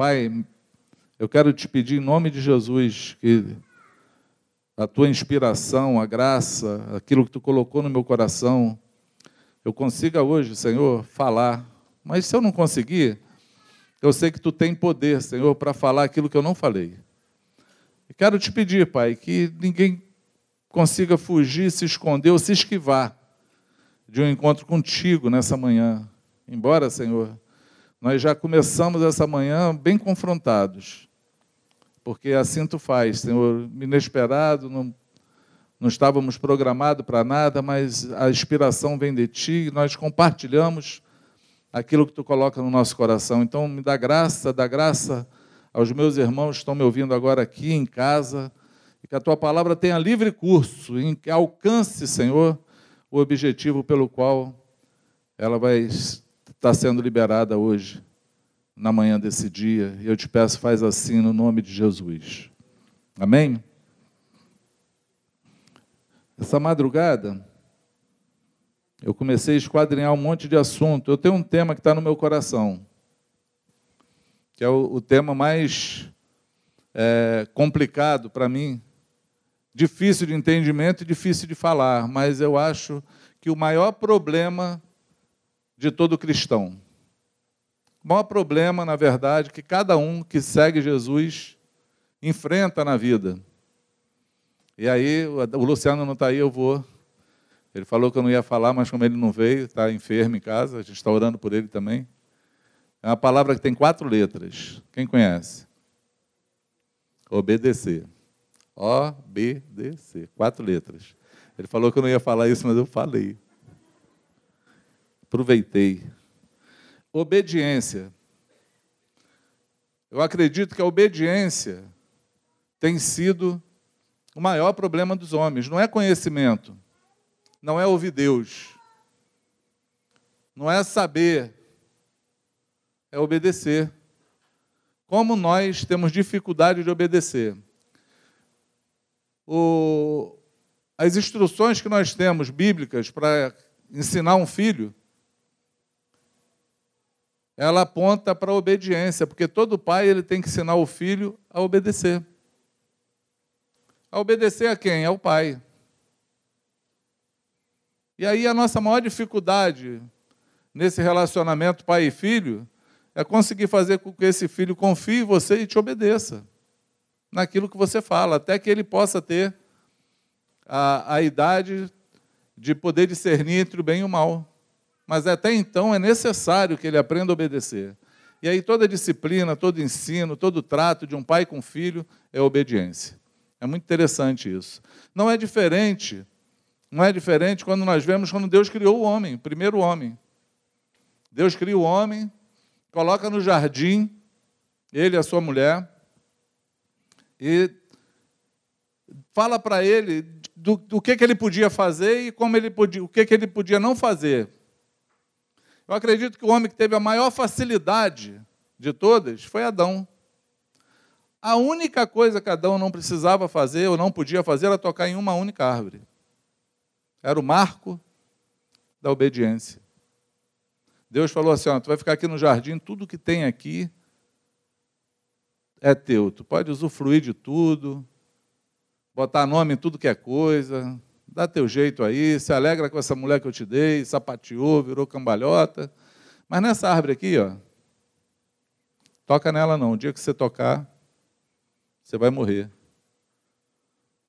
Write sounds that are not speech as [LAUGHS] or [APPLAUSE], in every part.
Pai, eu quero te pedir em nome de Jesus que a tua inspiração, a graça, aquilo que tu colocou no meu coração, eu consiga hoje, Senhor, falar. Mas se eu não conseguir, eu sei que tu tem poder, Senhor, para falar aquilo que eu não falei. E quero te pedir, Pai, que ninguém consiga fugir, se esconder ou se esquivar de um encontro contigo nessa manhã. Embora, Senhor, nós já começamos essa manhã bem confrontados, porque assim tu faz, Senhor, inesperado, não, não estávamos programados para nada, mas a inspiração vem de ti e nós compartilhamos aquilo que tu coloca no nosso coração. Então, me dá graça, dá graça aos meus irmãos que estão me ouvindo agora aqui em casa, e que a tua palavra tenha livre curso, em que alcance, Senhor, o objetivo pelo qual ela vai estar sendo liberada hoje, na manhã desse dia. E eu te peço, faz assim no nome de Jesus. Amém? Essa madrugada, eu comecei a esquadrinhar um monte de assunto. Eu tenho um tema que está no meu coração, que é o, o tema mais é, complicado para mim, difícil de entendimento e difícil de falar, mas eu acho que o maior problema de todo cristão, o maior problema, na verdade, que cada um que segue Jesus enfrenta na vida. E aí, o Luciano não está aí, eu vou ele falou que eu não ia falar, mas como ele não veio, está enfermo em casa, a gente está orando por ele também. É uma palavra que tem quatro letras. Quem conhece? Obedecer. O-B-D-C. Quatro letras. Ele falou que eu não ia falar isso, mas eu falei. Aproveitei. Obediência. Eu acredito que a obediência tem sido o maior problema dos homens. Não é conhecimento não é ouvir Deus, não é saber, é obedecer. Como nós temos dificuldade de obedecer? O, as instruções que nós temos bíblicas para ensinar um filho, ela aponta para a obediência, porque todo pai ele tem que ensinar o filho a obedecer. A obedecer a quem? Ao pai. E aí a nossa maior dificuldade nesse relacionamento pai e filho é conseguir fazer com que esse filho confie em você e te obedeça naquilo que você fala, até que ele possa ter a, a idade de poder discernir entre o bem e o mal. Mas até então é necessário que ele aprenda a obedecer. E aí toda disciplina, todo ensino, todo trato de um pai com filho é obediência. É muito interessante isso. Não é diferente não é diferente quando nós vemos quando Deus criou o homem, o primeiro homem. Deus cria o homem, coloca no jardim, ele e a sua mulher, e fala para ele do, do, que, que ele podia fazer e como ele podia, o que, que ele podia não fazer. Eu acredito que o homem que teve a maior facilidade de todas foi Adão. A única coisa que Adão não precisava fazer ou não podia fazer era tocar em uma única árvore. Era o marco da obediência. Deus falou assim: ó, tu vai ficar aqui no jardim, tudo que tem aqui é teu. Tu pode usufruir de tudo, botar nome em tudo que é coisa, dá teu jeito aí, se alegra com essa mulher que eu te dei, sapateou, virou cambalhota. Mas nessa árvore aqui, ó, toca nela não. O dia que você tocar, você vai morrer.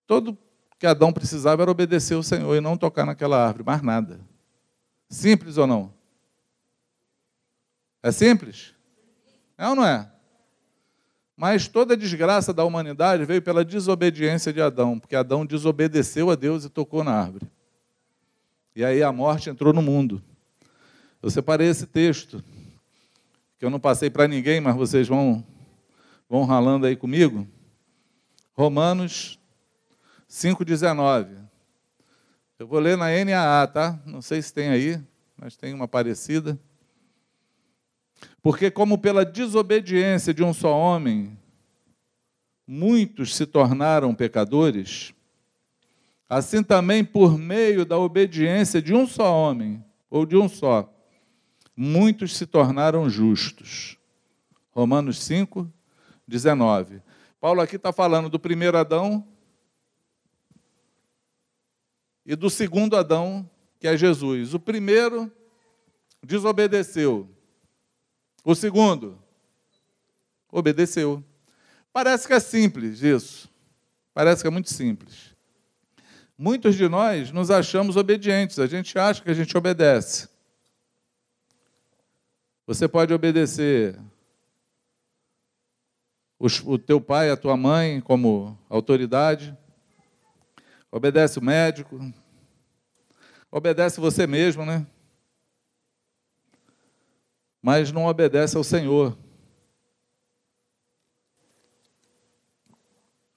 Todo que Adão precisava era obedecer o Senhor e não tocar naquela árvore, mais nada. Simples ou não? É simples? É ou não é? Mas toda a desgraça da humanidade veio pela desobediência de Adão, porque Adão desobedeceu a Deus e tocou na árvore. E aí a morte entrou no mundo. Eu separei esse texto, que eu não passei para ninguém, mas vocês vão, vão ralando aí comigo. Romanos 5,19. Eu vou ler na NAA, tá? Não sei se tem aí, mas tem uma parecida. Porque, como pela desobediência de um só homem, muitos se tornaram pecadores, assim também por meio da obediência de um só homem, ou de um só, muitos se tornaram justos. Romanos 5, 19. Paulo aqui está falando do primeiro Adão e do segundo Adão, que é Jesus. O primeiro desobedeceu. O segundo obedeceu. Parece que é simples isso. Parece que é muito simples. Muitos de nós nos achamos obedientes, a gente acha que a gente obedece. Você pode obedecer o teu pai, a tua mãe como autoridade, obedece o médico, obedece você mesmo, né? Mas não obedece ao Senhor.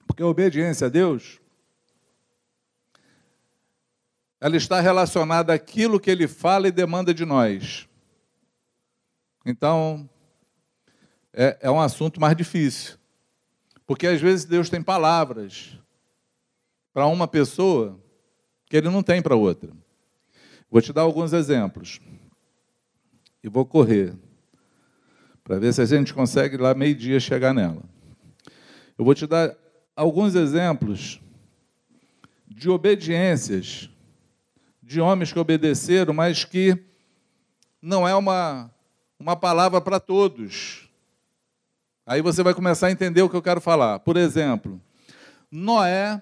Porque a obediência a Deus, ela está relacionada àquilo que Ele fala e demanda de nós. Então, é, é um assunto mais difícil. Porque às vezes Deus tem palavras para uma pessoa que Ele não tem para outra. Vou te dar alguns exemplos. E vou correr. Para ver se a gente consegue lá meio-dia chegar nela. Eu vou te dar alguns exemplos de obediências de homens que obedeceram, mas que não é uma, uma palavra para todos. Aí você vai começar a entender o que eu quero falar. Por exemplo, Noé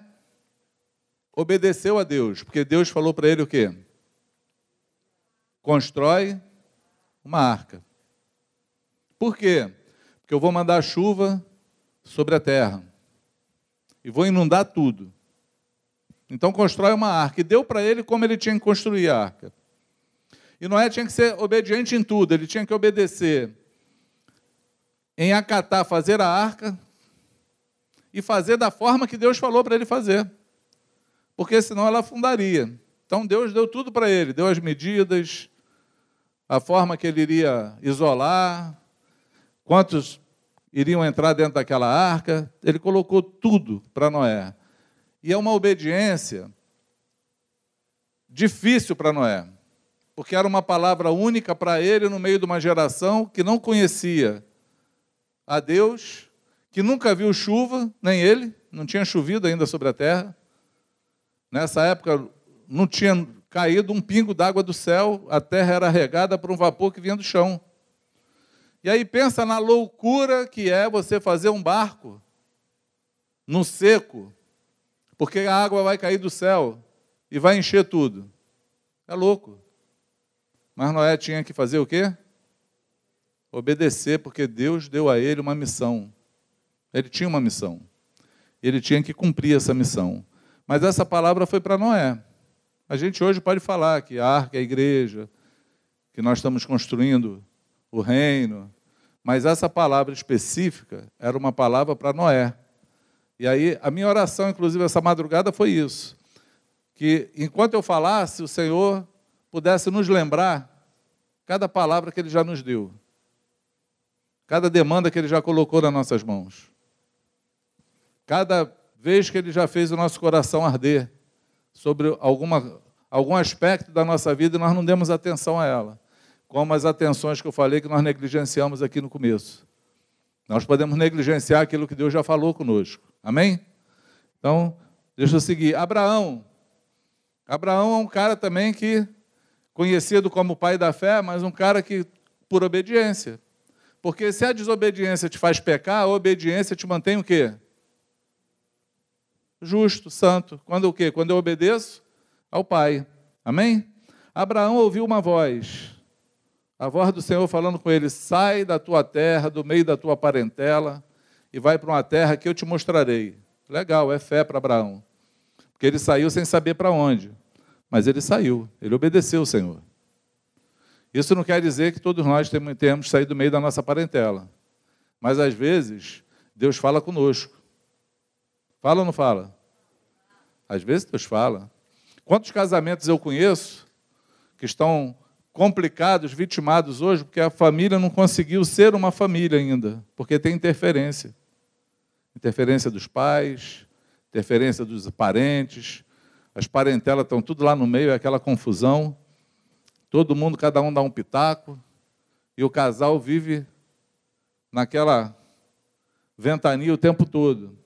obedeceu a Deus, porque Deus falou para ele o quê? Constrói uma arca. Por quê? Porque eu vou mandar chuva sobre a terra e vou inundar tudo. Então constrói uma arca. E deu para ele como ele tinha que construir a arca. E Noé tinha que ser obediente em tudo, ele tinha que obedecer em acatar, fazer a arca e fazer da forma que Deus falou para ele fazer. Porque senão ela afundaria. Então Deus deu tudo para ele, deu as medidas, a forma que ele iria isolar, quantos iriam entrar dentro daquela arca, ele colocou tudo para Noé. E é uma obediência difícil para Noé, porque era uma palavra única para ele no meio de uma geração que não conhecia a Deus, que nunca viu chuva, nem ele, não tinha chovido ainda sobre a terra. Nessa época não tinha caído um pingo d'água do céu, a terra era regada por um vapor que vinha do chão. E aí pensa na loucura que é você fazer um barco no seco, porque a água vai cair do céu e vai encher tudo. É louco. Mas Noé tinha que fazer o quê? Obedecer, porque Deus deu a ele uma missão. Ele tinha uma missão. Ele tinha que cumprir essa missão. Mas essa palavra foi para Noé. A gente hoje pode falar que a arca é a igreja, que nós estamos construindo o reino. Mas essa palavra específica era uma palavra para Noé. E aí, a minha oração, inclusive, essa madrugada foi isso. Que enquanto eu falasse, o Senhor pudesse nos lembrar cada palavra que Ele já nos deu, cada demanda que Ele já colocou nas nossas mãos, cada vez que Ele já fez o nosso coração arder sobre alguma, algum aspecto da nossa vida e nós não demos atenção a ela como as atenções que eu falei que nós negligenciamos aqui no começo. Nós podemos negligenciar aquilo que Deus já falou conosco. Amém? Então, deixa eu seguir. Abraão. Abraão é um cara também que, conhecido como pai da fé, mas um cara que, por obediência. Porque se a desobediência te faz pecar, a obediência te mantém o quê? Justo, santo. Quando o quê? Quando eu obedeço ao Pai. Amém? Abraão ouviu uma voz. A voz do Senhor falando com ele: sai da tua terra, do meio da tua parentela, e vai para uma terra que eu te mostrarei. Legal, é fé para Abraão. Porque ele saiu sem saber para onde. Mas ele saiu, ele obedeceu o Senhor. Isso não quer dizer que todos nós temos saído do meio da nossa parentela. Mas às vezes, Deus fala conosco. Fala ou não fala? Às vezes Deus fala. Quantos casamentos eu conheço que estão complicados, vitimados hoje, porque a família não conseguiu ser uma família ainda, porque tem interferência. Interferência dos pais, interferência dos parentes, as parentelas estão tudo lá no meio, é aquela confusão. Todo mundo, cada um dá um pitaco, e o casal vive naquela ventania o tempo todo.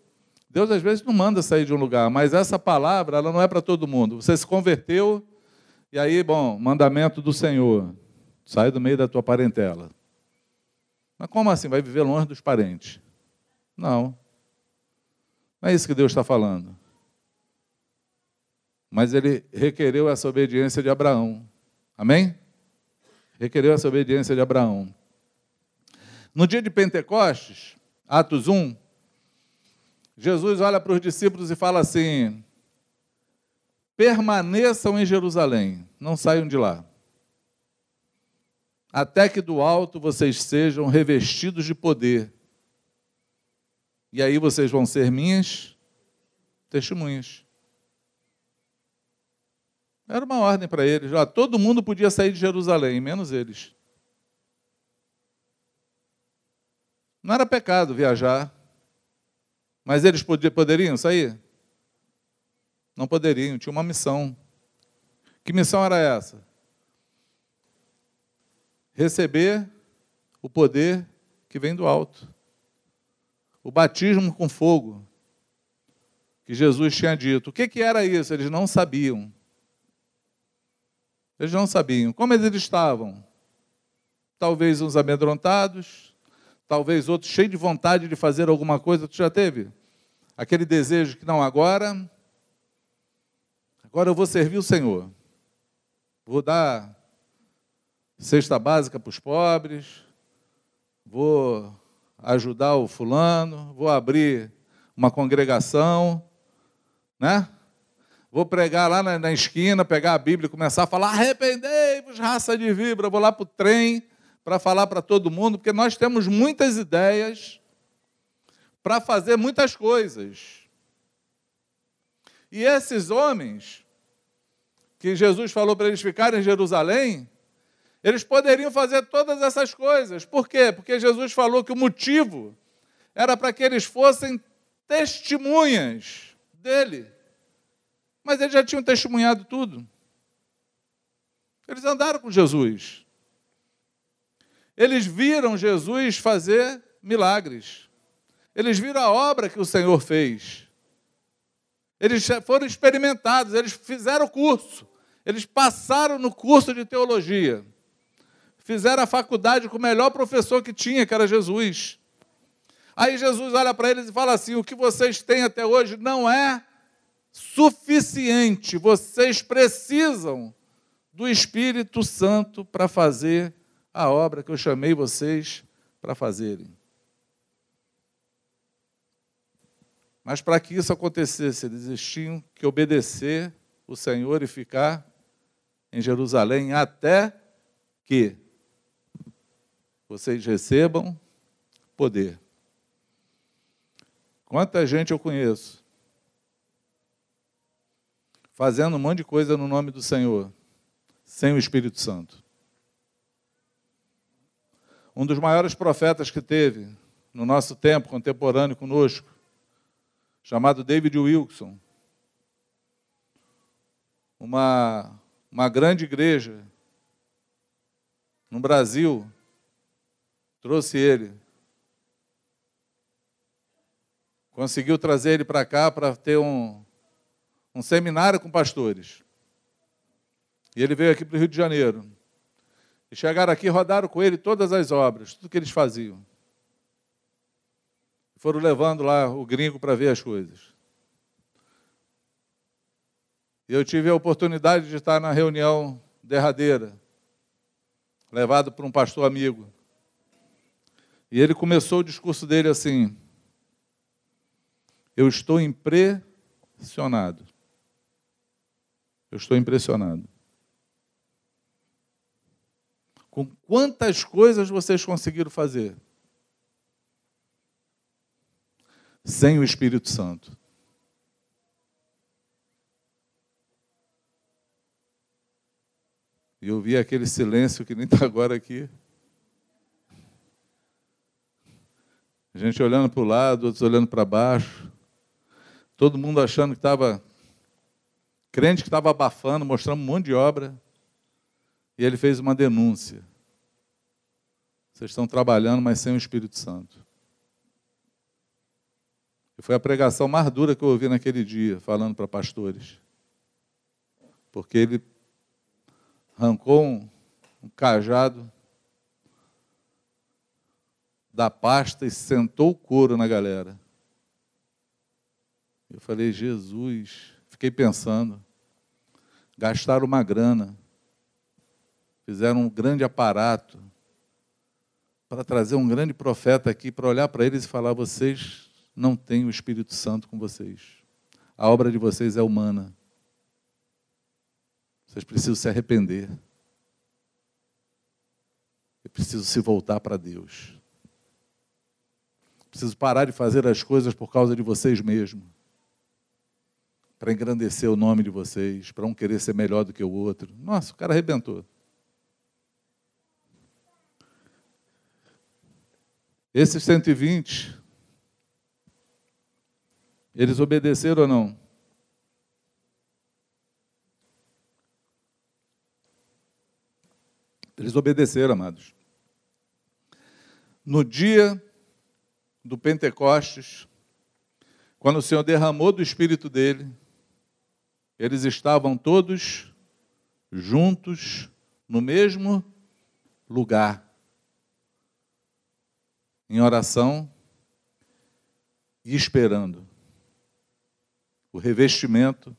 Deus às vezes não manda sair de um lugar, mas essa palavra ela não é para todo mundo. Você se converteu e aí, bom, mandamento do Senhor, sai do meio da tua parentela. Mas como assim? Vai viver longe dos parentes? Não. Não é isso que Deus está falando. Mas ele requereu essa obediência de Abraão. Amém? Requereu essa obediência de Abraão. No dia de Pentecostes, Atos 1, Jesus olha para os discípulos e fala assim: permaneçam em Jerusalém, não saiam de lá, até que do alto vocês sejam revestidos de poder. E aí vocês vão ser minhas testemunhas. Era uma ordem para eles. Já todo mundo podia sair de Jerusalém, menos eles. Não era pecado viajar. Mas eles poderiam sair? Não poderiam, tinha uma missão. Que missão era essa? Receber o poder que vem do alto. O batismo com fogo, que Jesus tinha dito. O que, que era isso? Eles não sabiam. Eles não sabiam. Como eles estavam? Talvez uns amedrontados, talvez outros cheios de vontade de fazer alguma coisa. Tu já teve? Aquele desejo que não, agora, agora eu vou servir o Senhor. Vou dar cesta básica para os pobres, vou ajudar o fulano, vou abrir uma congregação, né? Vou pregar lá na, na esquina, pegar a Bíblia e começar a falar: arrependei-vos, raça de vibra. Vou lá para o trem para falar para todo mundo, porque nós temos muitas ideias para fazer muitas coisas. E esses homens, que Jesus falou para eles ficarem em Jerusalém, eles poderiam fazer todas essas coisas. Por quê? Porque Jesus falou que o motivo era para que eles fossem testemunhas dele. Mas eles já tinham testemunhado tudo. Eles andaram com Jesus. Eles viram Jesus fazer milagres. Eles viram a obra que o Senhor fez. Eles foram experimentados, eles fizeram o curso. Eles passaram no curso de teologia. Fizeram a faculdade com o melhor professor que tinha, que era Jesus. Aí Jesus olha para eles e fala assim: o que vocês têm até hoje não é suficiente. Vocês precisam do Espírito Santo para fazer a obra que eu chamei vocês para fazerem. Mas para que isso acontecesse, eles tinham que obedecer o Senhor e ficar em Jerusalém até que vocês recebam poder. Quanta gente eu conheço fazendo um monte de coisa no nome do Senhor, sem o Espírito Santo. Um dos maiores profetas que teve no nosso tempo contemporâneo conosco, chamado David Wilson, uma, uma grande igreja no Brasil, trouxe ele. Conseguiu trazer ele para cá para ter um, um seminário com pastores. E ele veio aqui para o Rio de Janeiro. E chegaram aqui e rodaram com ele todas as obras, tudo que eles faziam. Foram levando lá o gringo para ver as coisas. E eu tive a oportunidade de estar na reunião derradeira, levado por um pastor amigo. E ele começou o discurso dele assim: Eu estou impressionado eu estou impressionado. Com quantas coisas vocês conseguiram fazer? Sem o Espírito Santo. E eu vi aquele silêncio que nem está agora aqui. A gente olhando para o lado, outros olhando para baixo. Todo mundo achando que estava Crente que estava abafando, mostrando um monte de obra. E ele fez uma denúncia. Vocês estão trabalhando, mas sem o Espírito Santo. E foi a pregação mais dura que eu ouvi naquele dia, falando para pastores. Porque ele arrancou um, um cajado da pasta e sentou o couro na galera. Eu falei, Jesus, fiquei pensando, gastaram uma grana, fizeram um grande aparato para trazer um grande profeta aqui para olhar para eles e falar: vocês não têm o Espírito Santo com vocês. A obra de vocês é humana. Vocês precisam se arrepender. Eu preciso se voltar para Deus. Preciso parar de fazer as coisas por causa de vocês mesmos. Para engrandecer o nome de vocês, para um querer ser melhor do que o outro. Nossa, o cara arrebentou. Esses 120, eles obedeceram ou não? Eles obedeceram, amados. No dia do Pentecostes, quando o Senhor derramou do Espírito dele, eles estavam todos juntos no mesmo lugar, em oração e esperando o revestimento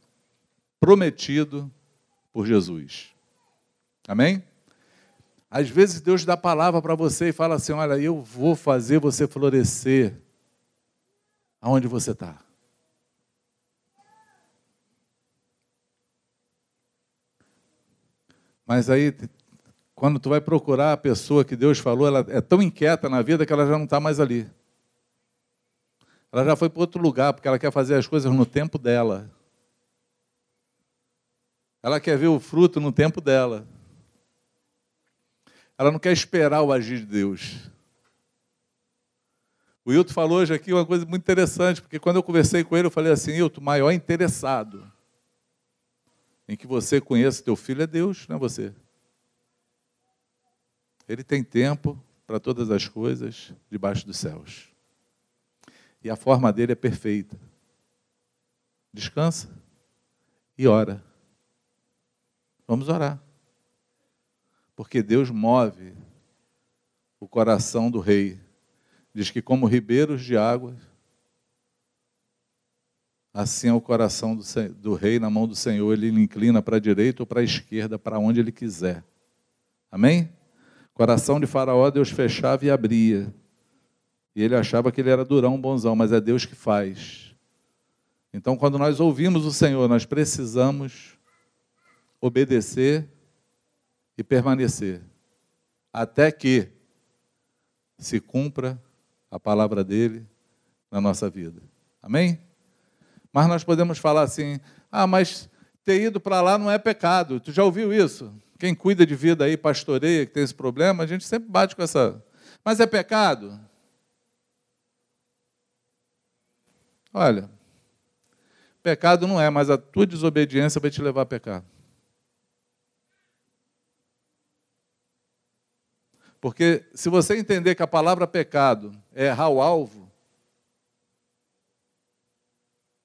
prometido por Jesus. Amém? Às vezes Deus dá palavra para você e fala assim: Olha, eu vou fazer você florescer aonde você está. Mas aí, quando tu vai procurar a pessoa que Deus falou, ela é tão inquieta na vida que ela já não está mais ali. Ela já foi para outro lugar, porque ela quer fazer as coisas no tempo dela. Ela quer ver o fruto no tempo dela. Ela não quer esperar o agir de Deus. O Hilton falou hoje aqui uma coisa muito interessante, porque quando eu conversei com ele, eu falei assim, Hilton, maior interessado em que você conheça teu filho é Deus, não é você. Ele tem tempo para todas as coisas debaixo dos céus. E a forma dele é perfeita. Descansa e ora. Vamos orar. Porque Deus move o coração do rei. Diz que, como ribeiros de águas, assim é o coração do, do rei na mão do Senhor. Ele inclina para a direita ou para a esquerda, para onde ele quiser. Amém? Coração de Faraó, Deus fechava e abria. E ele achava que ele era durão, bonzão, mas é Deus que faz. Então, quando nós ouvimos o Senhor, nós precisamos obedecer e permanecer, até que se cumpra a palavra dele na nossa vida. Amém? Mas nós podemos falar assim: ah, mas ter ido para lá não é pecado. Tu já ouviu isso? Quem cuida de vida aí, pastoreia, que tem esse problema, a gente sempre bate com essa. Mas é pecado? Olha, pecado não é, mas a tua desobediência vai te levar a pecar. Porque se você entender que a palavra pecado é errar o alvo,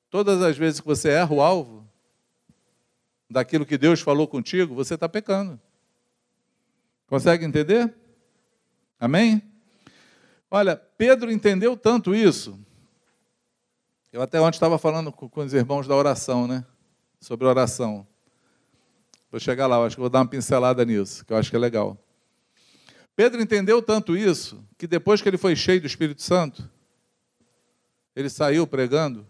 todas as vezes que você erra o alvo daquilo que Deus falou contigo, você está pecando. Consegue entender? Amém? Olha, Pedro entendeu tanto isso. Eu até ontem estava falando com os irmãos da oração, né? Sobre oração. Vou chegar lá, acho que vou dar uma pincelada nisso, que eu acho que é legal. Pedro entendeu tanto isso que depois que ele foi cheio do Espírito Santo, ele saiu pregando,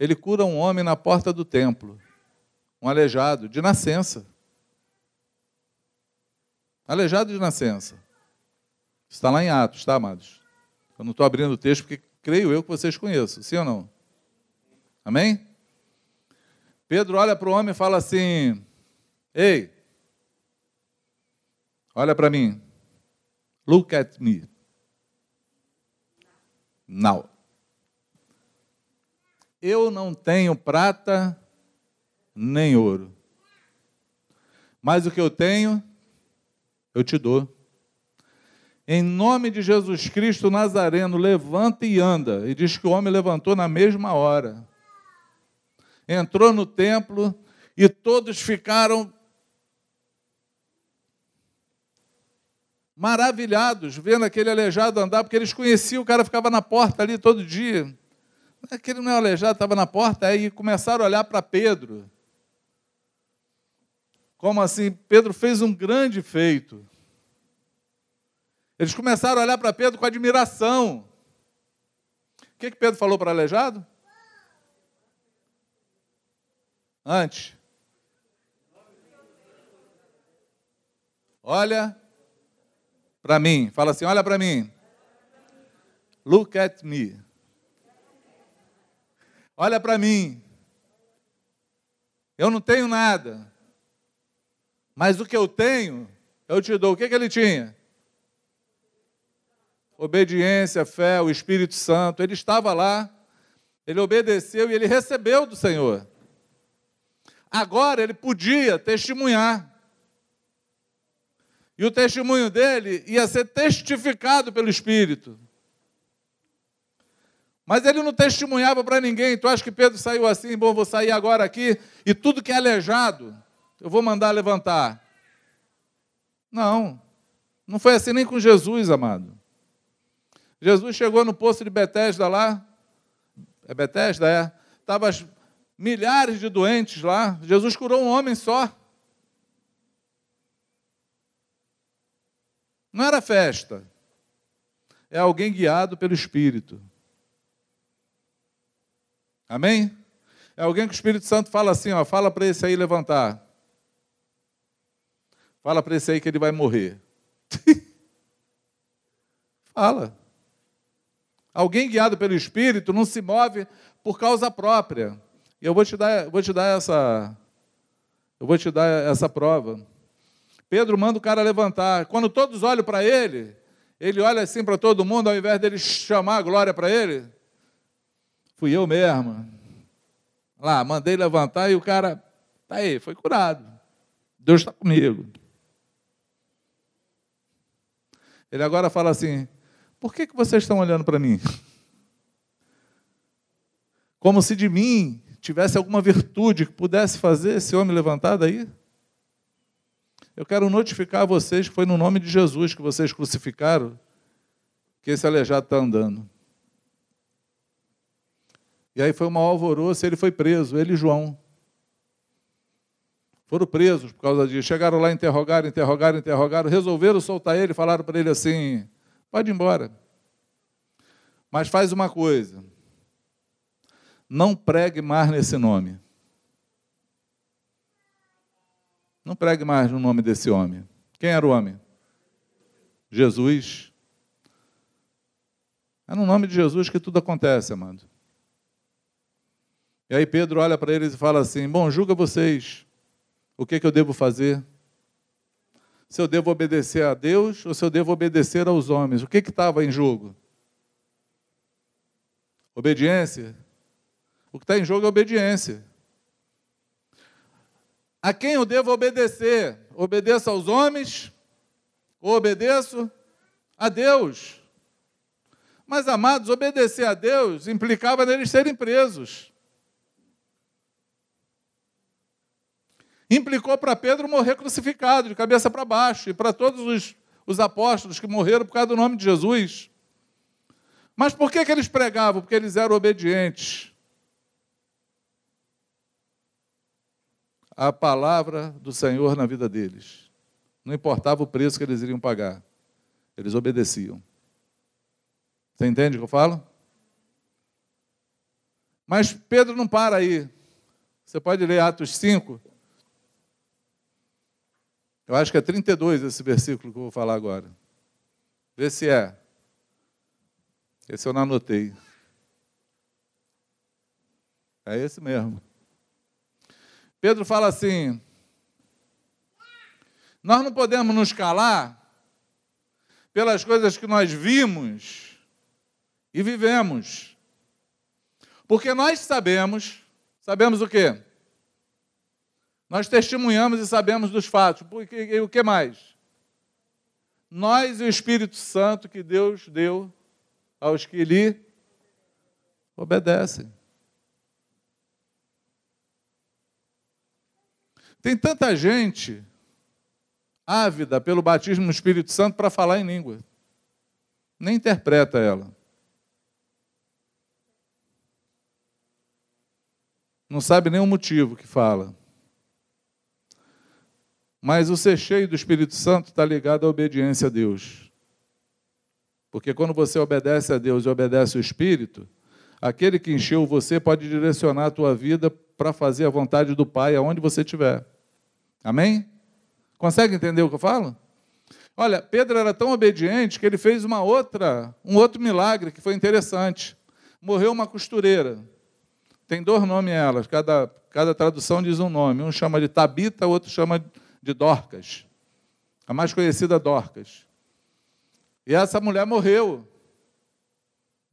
ele cura um homem na porta do templo, um aleijado de nascença. Aleijado de nascença. Está lá em Atos, tá, amados? Eu não estou abrindo o texto porque creio eu que vocês conheçam, sim ou não? Amém? Pedro olha para o homem e fala assim: Ei, Olha para mim. Look at me. Now. Eu não tenho prata nem ouro. Mas o que eu tenho, eu te dou. Em nome de Jesus Cristo Nazareno, levanta e anda. E diz que o homem levantou na mesma hora. Entrou no templo e todos ficaram maravilhados vendo aquele aleijado andar, porque eles conheciam, o cara ficava na porta ali todo dia. Aquele não é aleijado, estava na porta, aí começaram a olhar para Pedro. Como assim? Pedro fez um grande feito. Eles começaram a olhar para Pedro com admiração. O que, que Pedro falou para aleijado? Antes. Olha para mim. Fala assim: olha para mim. Look at me. Olha para mim. Eu não tenho nada. Mas o que eu tenho, eu te dou. O que, que ele tinha? Obediência, fé, o Espírito Santo. Ele estava lá, ele obedeceu e ele recebeu do Senhor. Agora ele podia testemunhar. E o testemunho dele ia ser testificado pelo Espírito. Mas ele não testemunhava para ninguém. Tu acha que Pedro saiu assim? Bom, vou sair agora aqui e tudo que é aleijado, eu vou mandar levantar. Não. Não foi assim nem com Jesus, amado. Jesus chegou no poço de Betesda lá, é Betesda, é? Estavam milhares de doentes lá. Jesus curou um homem só. Não era festa. É alguém guiado pelo Espírito. Amém? É alguém que o Espírito Santo fala assim, ó, fala para esse aí levantar. Fala para esse aí que ele vai morrer. [LAUGHS] fala. Alguém guiado pelo Espírito não se move por causa própria. E eu vou te dar, vou te dar essa, eu vou te dar essa prova. Pedro manda o cara levantar. Quando todos olham para ele, ele olha assim para todo mundo, ao invés dele chamar a glória para ele. Fui eu mesmo. Lá, mandei levantar e o cara, tá aí, foi curado. Deus está comigo. Ele agora fala assim: por que, que vocês estão olhando para mim? Como se de mim tivesse alguma virtude que pudesse fazer esse homem levantar daí? Eu quero notificar a vocês que foi no nome de Jesus que vocês crucificaram que esse aleijado está andando. E aí foi um alvoroço, ele foi preso, ele e João. Foram presos por causa disso. Chegaram lá, interrogaram, interrogaram, interrogaram, resolveram soltar ele, falaram para ele assim: Pode ir embora. Mas faz uma coisa. Não pregue mais nesse nome. Não pregue mais no nome desse homem. Quem era o homem? Jesus. É no nome de Jesus que tudo acontece, amado. E aí Pedro olha para eles e fala assim: Bom, julga vocês. O que, que eu devo fazer? Se eu devo obedecer a Deus ou se eu devo obedecer aos homens. O que estava em jogo? Obediência. O que está em jogo é obediência. A quem eu devo obedecer? Obedeço aos homens ou obedeço a Deus? Mas, amados, obedecer a Deus implicava neles serem presos. Implicou para Pedro morrer crucificado, de cabeça para baixo, e para todos os, os, apóstolos que morreram por causa do nome de Jesus. Mas por que, que eles pregavam? Porque eles eram obedientes à palavra do Senhor na vida deles. Não importava o preço que eles iriam pagar, eles obedeciam. Você entende o que eu falo? Mas Pedro não para aí. Você pode ler Atos 5, eu acho que é 32 esse versículo que eu vou falar agora. Vê se é. Esse eu não anotei. É esse mesmo. Pedro fala assim: Nós não podemos nos calar pelas coisas que nós vimos e vivemos. Porque nós sabemos, sabemos o quê? Nós testemunhamos e sabemos dos fatos. E o que mais? nós e o Espírito Santo que Deus deu aos que lhe obedecem. Tem tanta gente ávida pelo batismo no Espírito Santo para falar em língua. Nem interpreta ela. Não sabe nem o motivo que fala. Mas o ser cheio do Espírito Santo está ligado à obediência a Deus. Porque quando você obedece a Deus e obedece o Espírito, aquele que encheu você pode direcionar a tua vida para fazer a vontade do Pai aonde você estiver. Amém? Consegue entender o que eu falo? Olha, Pedro era tão obediente que ele fez uma outra, um outro milagre que foi interessante. Morreu uma costureira. Tem dois nomes elas, cada, cada tradução diz um nome. Um chama de Tabita, outro chama de Dorcas. A mais conhecida Dorcas. E essa mulher morreu.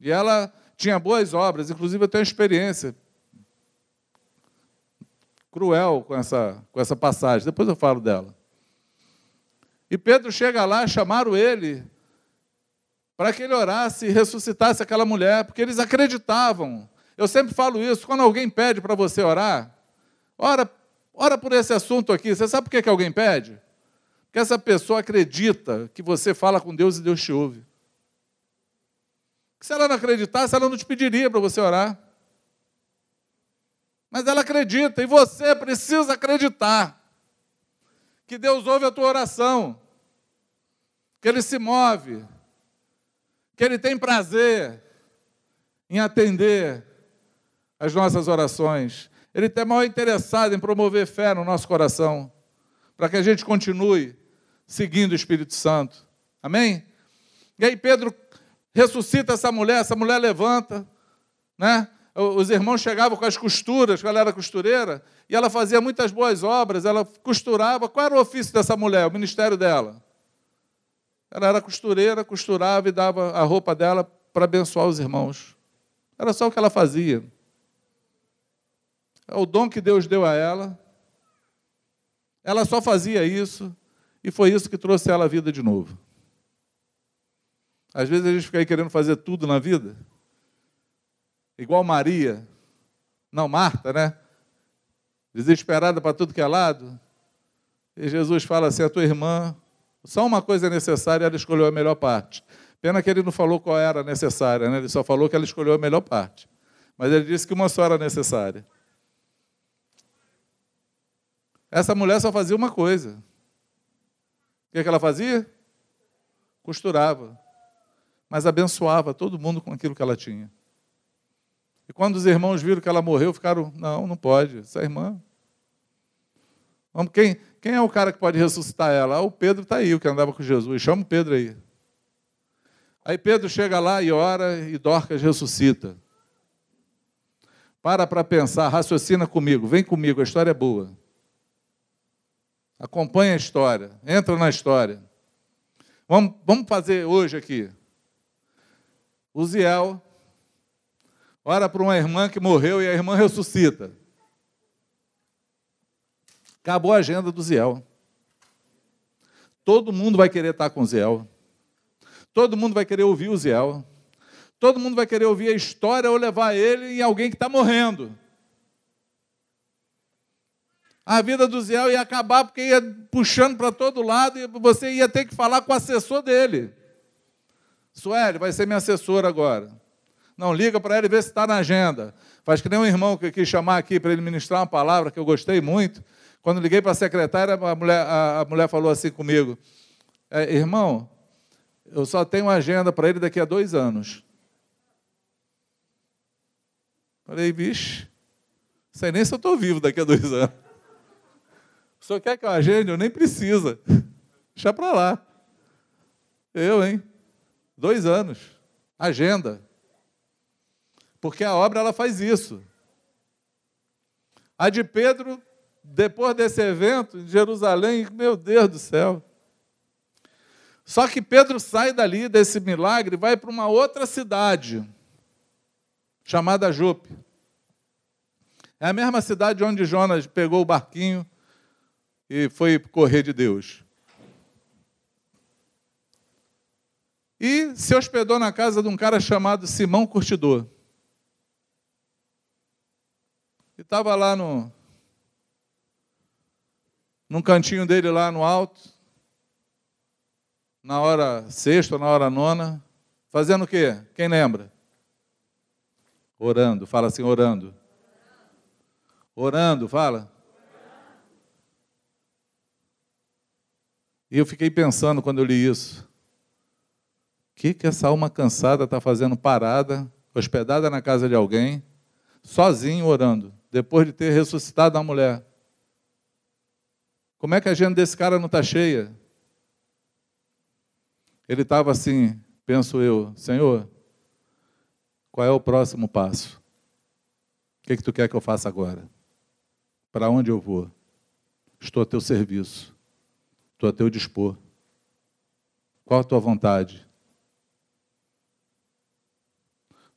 E ela tinha boas obras, inclusive eu tenho experiência cruel com essa, com essa passagem, depois eu falo dela. E Pedro chega lá, chamaram ele para que ele orasse e ressuscitasse aquela mulher, porque eles acreditavam. Eu sempre falo isso, quando alguém pede para você orar, ora, ora por esse assunto aqui. Você sabe por que, que alguém pede? Porque essa pessoa acredita que você fala com Deus e Deus te ouve. Se ela não acreditasse, ela não te pediria para você orar. Mas ela acredita, e você precisa acreditar que Deus ouve a tua oração, que Ele se move, que Ele tem prazer em atender as nossas orações. Ele está mal interessado em promover fé no nosso coração, para que a gente continue seguindo o Espírito Santo. Amém? E aí Pedro ressuscita essa mulher, essa mulher levanta, né? os irmãos chegavam com as costuras, ela era costureira, e ela fazia muitas boas obras, ela costurava. Qual era o ofício dessa mulher, o ministério dela? Ela era costureira, costurava e dava a roupa dela para abençoar os irmãos. Era só o que ela fazia. É o dom que Deus deu a ela. Ela só fazia isso, e foi isso que trouxe ela à vida de novo. Às vezes a gente fica aí querendo fazer tudo na vida igual Maria, não Marta, né? Desesperada para tudo que é lado. E Jesus fala assim: a tua irmã, só uma coisa é necessária, ela escolheu a melhor parte. Pena que ele não falou qual era necessária, né? ele só falou que ela escolheu a melhor parte. Mas ele disse que uma só era necessária. Essa mulher só fazia uma coisa. O que, é que ela fazia? Costurava. Mas abençoava todo mundo com aquilo que ela tinha. E quando os irmãos viram que ela morreu, ficaram, não, não pode, essa irmã. Quem, quem é o cara que pode ressuscitar ela? Ah, o Pedro está aí, o que andava com Jesus. Chama o Pedro aí. Aí Pedro chega lá e ora e Dorcas ressuscita. Para para pensar, raciocina comigo, vem comigo, a história é boa. Acompanha a história, entra na história. Vamos, vamos fazer hoje aqui. Uziel ora para uma irmã que morreu e a irmã ressuscita. Acabou a agenda do Ziel. Todo mundo vai querer estar com o Ziel. Todo mundo vai querer ouvir o Ziel. Todo mundo vai querer ouvir a história ou levar ele em alguém que está morrendo. A vida do Ziel ia acabar porque ia puxando para todo lado e você ia ter que falar com o assessor dele. Sueli vai ser minha assessora agora. Não, liga para ele e vê se está na agenda. Faz que nem um irmão que quis chamar aqui para ele ministrar uma palavra que eu gostei muito. Quando liguei para a secretária, a mulher, a, a mulher falou assim comigo: é, Irmão, eu só tenho agenda para ele daqui a dois anos. Falei, vixe, sei nem se eu estou vivo daqui a dois anos. Senhor quer que eu agende? Eu nem precisa. Deixa para lá. Eu, hein? Dois anos. Agenda. Porque a obra ela faz isso. A de Pedro, depois desse evento em Jerusalém, meu Deus do céu. Só que Pedro sai dali desse milagre e vai para uma outra cidade, chamada Jope. É a mesma cidade onde Jonas pegou o barquinho e foi correr de Deus. e se hospedou na casa de um cara chamado Simão Curtidor. E estava lá no num cantinho dele lá no alto, na hora sexta, na hora nona, fazendo o quê? Quem lembra? Orando, fala assim, orando. Orando, fala. E eu fiquei pensando quando eu li isso. O que, que essa alma cansada está fazendo parada, hospedada na casa de alguém, sozinho orando, depois de ter ressuscitado a mulher? Como é que a agenda desse cara não está cheia? Ele estava assim, penso eu, Senhor, qual é o próximo passo? O que, que tu quer que eu faça agora? Para onde eu vou? Estou a teu serviço. Estou a teu dispor. Qual a tua vontade?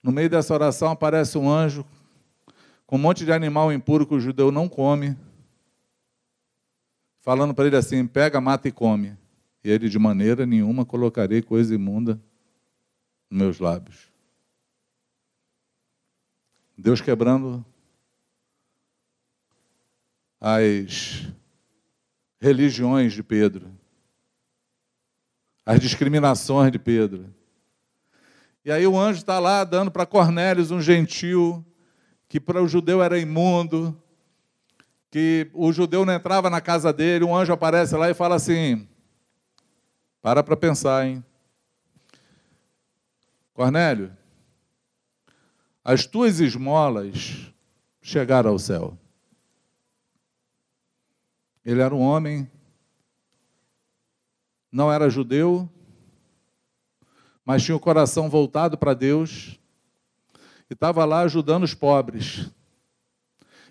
No meio dessa oração aparece um anjo com um monte de animal impuro que o judeu não come, falando para ele assim: pega, mata e come. E ele, de maneira nenhuma, colocarei coisa imunda nos meus lábios. Deus quebrando as religiões de Pedro, as discriminações de Pedro. E aí o anjo está lá dando para Cornélios, um gentil, que para o judeu era imundo, que o judeu não entrava na casa dele, um anjo aparece lá e fala assim: para para pensar, hein? Cornélio, as tuas esmolas chegaram ao céu. Ele era um homem, não era judeu, mas tinha o coração voltado para Deus e estava lá ajudando os pobres.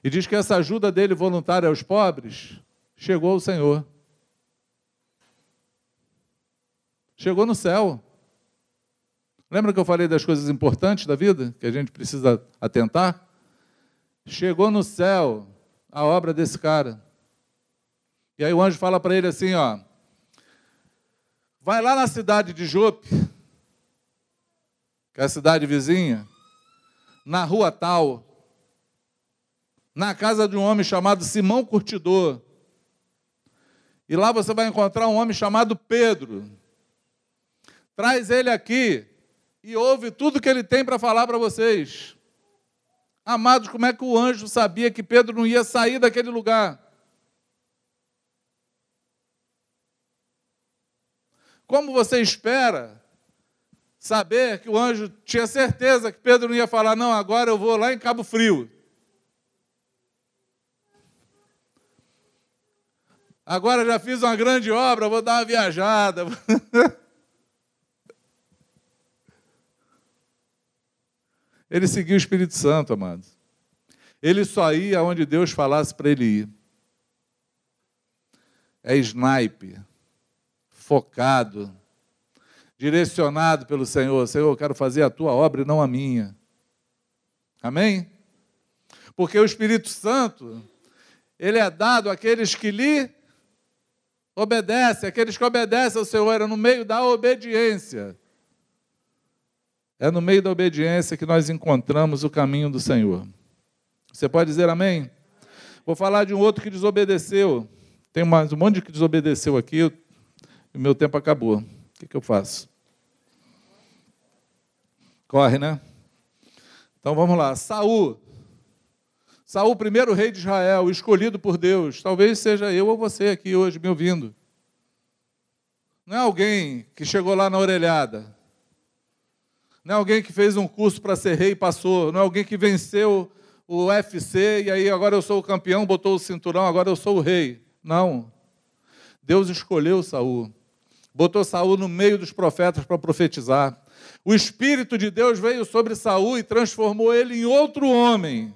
E diz que essa ajuda dele voluntária aos pobres chegou ao Senhor. Chegou no céu. Lembra que eu falei das coisas importantes da vida que a gente precisa atentar? Chegou no céu a obra desse cara. E aí o anjo fala para ele assim, ó: Vai lá na cidade de Jope, que é a cidade vizinha, na rua tal, na casa de um homem chamado Simão Curtidor. E lá você vai encontrar um homem chamado Pedro. Traz ele aqui e ouve tudo que ele tem para falar para vocês. Amados, como é que o anjo sabia que Pedro não ia sair daquele lugar? Como você espera saber que o anjo tinha certeza que Pedro não ia falar, não, agora eu vou lá em Cabo Frio. Agora já fiz uma grande obra, vou dar uma viajada. [LAUGHS] Ele seguiu o Espírito Santo, amados. Ele só ia onde Deus falasse para ele ir. É snipe focado, direcionado pelo Senhor. Senhor, eu quero fazer a tua obra e não a minha. Amém? Porque o Espírito Santo, ele é dado àqueles que lhe obedecem, aqueles que obedecem ao Senhor, é no meio da obediência. É no meio da obediência que nós encontramos o caminho do Senhor. Você pode dizer amém? Vou falar de um outro que desobedeceu. Tem mais um monte de que desobedeceu aqui e meu tempo acabou. O que, que eu faço? Corre, né? Então vamos lá. Saul. Saul, primeiro rei de Israel, escolhido por Deus. Talvez seja eu ou você aqui hoje me ouvindo. Não é alguém que chegou lá na orelhada. Não é alguém que fez um curso para ser rei e passou. Não é alguém que venceu o UFC e aí agora eu sou o campeão, botou o cinturão, agora eu sou o rei. Não. Deus escolheu Saul botou Saul no meio dos profetas para profetizar. O Espírito de Deus veio sobre Saul e transformou ele em outro homem.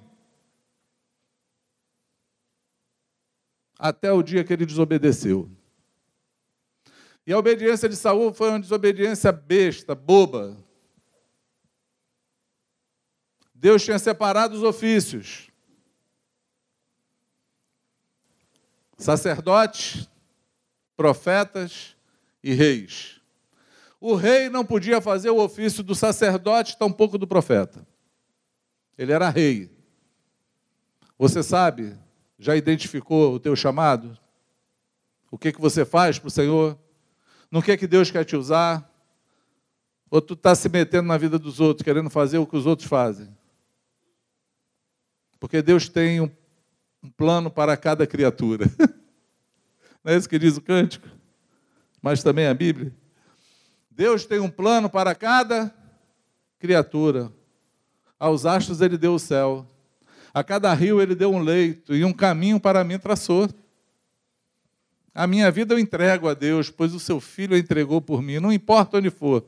Até o dia que ele desobedeceu. E a obediência de Saul foi uma desobediência besta, boba. Deus tinha separado os ofícios. Sacerdotes, profetas e reis. O rei não podia fazer o ofício do sacerdote, tampouco do profeta. Ele era rei. Você sabe, já identificou o teu chamado? O que, que você faz para o Senhor? No que, que Deus quer te usar? Ou tu está se metendo na vida dos outros, querendo fazer o que os outros fazem? Porque Deus tem um, plano para cada criatura. [LAUGHS] Não é isso que diz o cântico? Mas também a Bíblia. Deus tem um plano para cada criatura. Aos astros ele deu o céu. A cada rio ele deu um leito e um caminho para mim traçou. A minha vida eu entrego a Deus, pois o seu filho a entregou por mim, não importa onde for.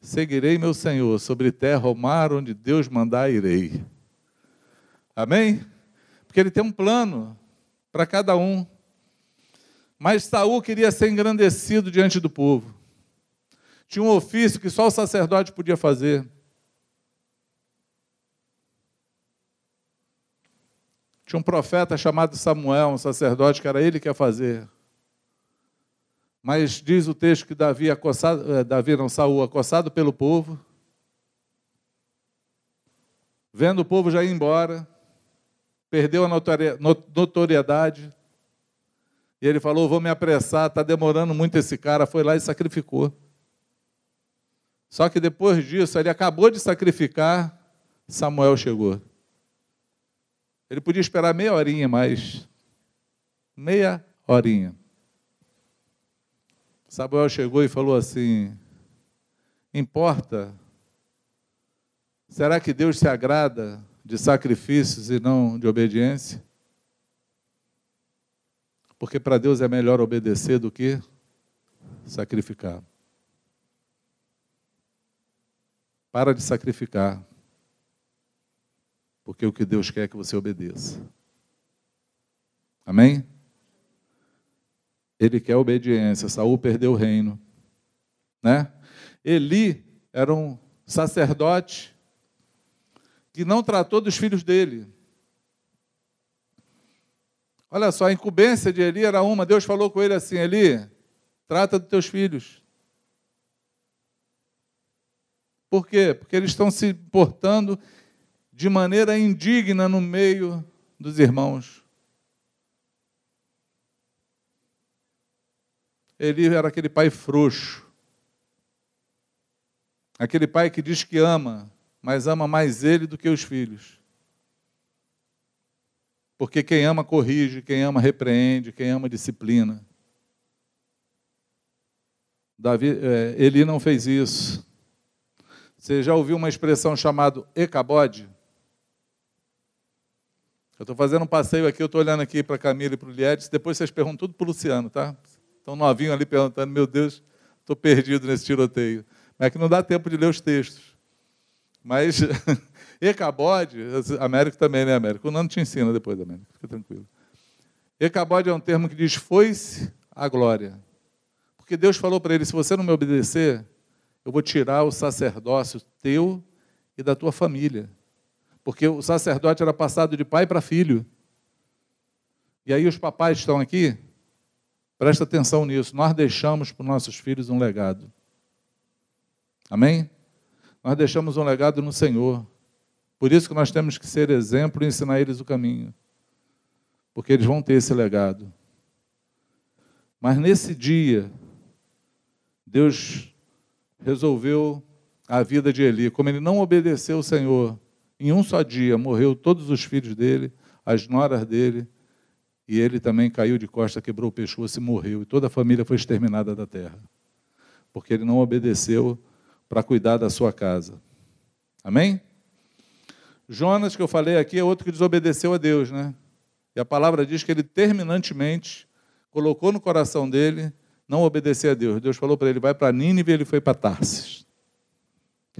Seguirei meu Senhor, sobre terra ou mar, onde Deus mandar, irei. Amém? Porque ele tem um plano para cada um. Mas Saul queria ser engrandecido diante do povo. Tinha um ofício que só o sacerdote podia fazer. Tinha um profeta chamado Samuel, um sacerdote, que era ele que ia fazer. Mas diz o texto que Davi, acossado, eh, Davi não, Saul, acossado pelo povo, vendo o povo já ir embora, perdeu a notoriedade, e ele falou: Vou me apressar, está demorando muito esse cara. Foi lá e sacrificou. Só que depois disso, ele acabou de sacrificar, Samuel chegou. Ele podia esperar meia horinha mais. Meia horinha. Samuel chegou e falou assim: Importa? Será que Deus se agrada de sacrifícios e não de obediência? Porque para Deus é melhor obedecer do que sacrificar. Para de sacrificar. Porque o que Deus quer é que você obedeça. Amém? Ele quer obediência. Saul perdeu o reino. Né? Eli era um sacerdote que não tratou dos filhos dele. Olha só, a incumbência de Eli era uma. Deus falou com ele assim: Eli, trata dos teus filhos. Por quê? Porque eles estão se portando de maneira indigna no meio dos irmãos. Eli era aquele pai frouxo. Aquele pai que diz que ama, mas ama mais ele do que os filhos. Porque quem ama corrige, quem ama repreende, quem ama disciplina. Davi, é, Eli não fez isso. Você já ouviu uma expressão chamada ecabode? Eu estou fazendo um passeio aqui, eu estou olhando aqui para a Camila e para o Liedes, depois vocês perguntam tudo para o Luciano, tá? Estão novinho ali perguntando, meu Deus, estou perdido nesse tiroteio. Mas é que não dá tempo de ler os textos. Mas, [LAUGHS] Ecabode, Américo também, né, Américo? O Nando te ensina depois, Américo, fica tranquilo. Ecabode é um termo que diz, foi-se a glória. Porque Deus falou para ele, se você não me obedecer, eu vou tirar o sacerdócio teu e da tua família porque o sacerdote era passado de pai para filho. E aí os papais estão aqui, presta atenção nisso. Nós deixamos para os nossos filhos um legado. Amém? Nós deixamos um legado no Senhor. Por isso que nós temos que ser exemplo e ensinar eles o caminho. Porque eles vão ter esse legado. Mas nesse dia, Deus resolveu a vida de Eli. Como ele não obedeceu o Senhor, em um só dia morreu todos os filhos dele, as noras dele, e ele também caiu de costa, quebrou o pescoço e morreu. E toda a família foi exterminada da terra, porque ele não obedeceu para cuidar da sua casa. Amém? Jonas, que eu falei aqui, é outro que desobedeceu a Deus, né? E a palavra diz que ele terminantemente colocou no coração dele não obedecer a Deus. Deus falou para ele: vai para Nínive, ele foi para Tarsis.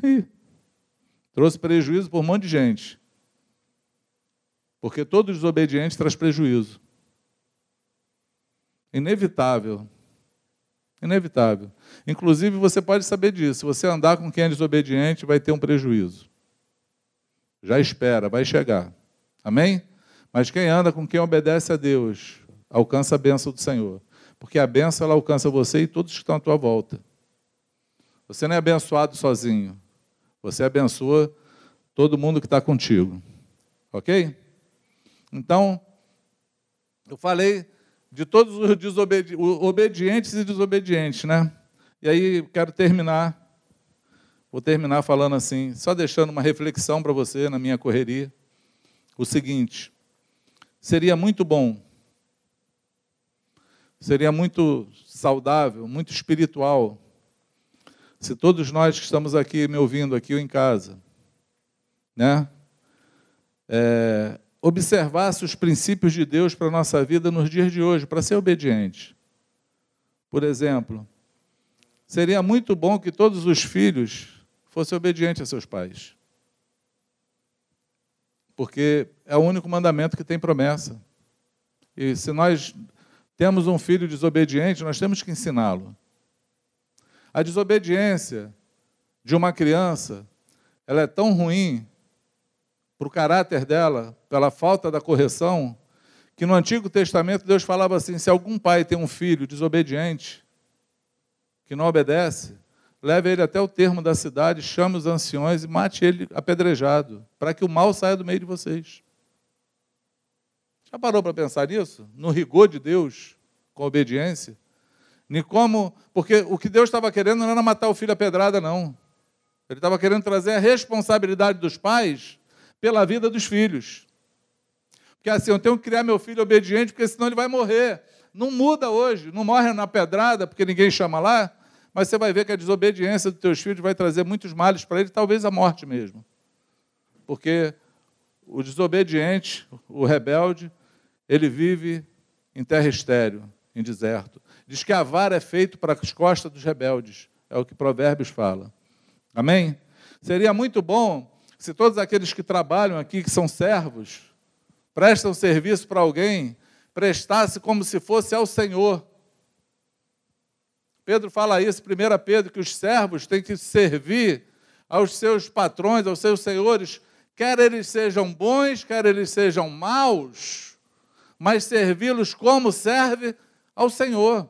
E Trouxe prejuízo por um monte de gente. Porque todo desobediente traz prejuízo. Inevitável. Inevitável. Inclusive, você pode saber disso. Se você andar com quem é desobediente, vai ter um prejuízo. Já espera, vai chegar. Amém? Mas quem anda com quem obedece a Deus, alcança a bênção do Senhor. Porque a bênção ela alcança você e todos que estão à tua volta. Você não é abençoado sozinho. Você abençoa todo mundo que está contigo. Ok? Então, eu falei de todos os obedientes e desobedientes, né? E aí quero terminar. Vou terminar falando assim, só deixando uma reflexão para você na minha correria. O seguinte: seria muito bom, seria muito saudável, muito espiritual, se todos nós que estamos aqui me ouvindo aqui ou em casa, né, é, observasse os princípios de Deus para a nossa vida nos dias de hoje, para ser obediente. Por exemplo, seria muito bom que todos os filhos fossem obedientes a seus pais porque é o único mandamento que tem promessa. E se nós temos um filho desobediente, nós temos que ensiná-lo. A desobediência de uma criança, ela é tão ruim para o caráter dela, pela falta da correção, que no Antigo Testamento Deus falava assim: se algum pai tem um filho desobediente, que não obedece, leve ele até o termo da cidade, chame os anciões e mate ele apedrejado, para que o mal saia do meio de vocês. Já parou para pensar nisso? No rigor de Deus, com obediência? Nem como, porque o que Deus estava querendo não era matar o filho a pedrada, não. Ele estava querendo trazer a responsabilidade dos pais pela vida dos filhos. Porque assim, eu tenho que criar meu filho obediente, porque senão ele vai morrer. Não muda hoje, não morre na pedrada, porque ninguém chama lá, mas você vai ver que a desobediência dos teus filhos vai trazer muitos males para ele, talvez a morte mesmo. Porque o desobediente, o rebelde, ele vive em terra estéreo, em deserto. Diz que a vara é feita para as costas dos rebeldes, é o que Provérbios fala. Amém? Seria muito bom se todos aqueles que trabalham aqui, que são servos, prestam serviço para alguém, prestasse como se fosse ao Senhor Pedro fala isso, 1 Pedro, que os servos têm que servir aos seus patrões, aos seus senhores, quer eles sejam bons, quer eles sejam maus, mas servi-los como serve ao Senhor.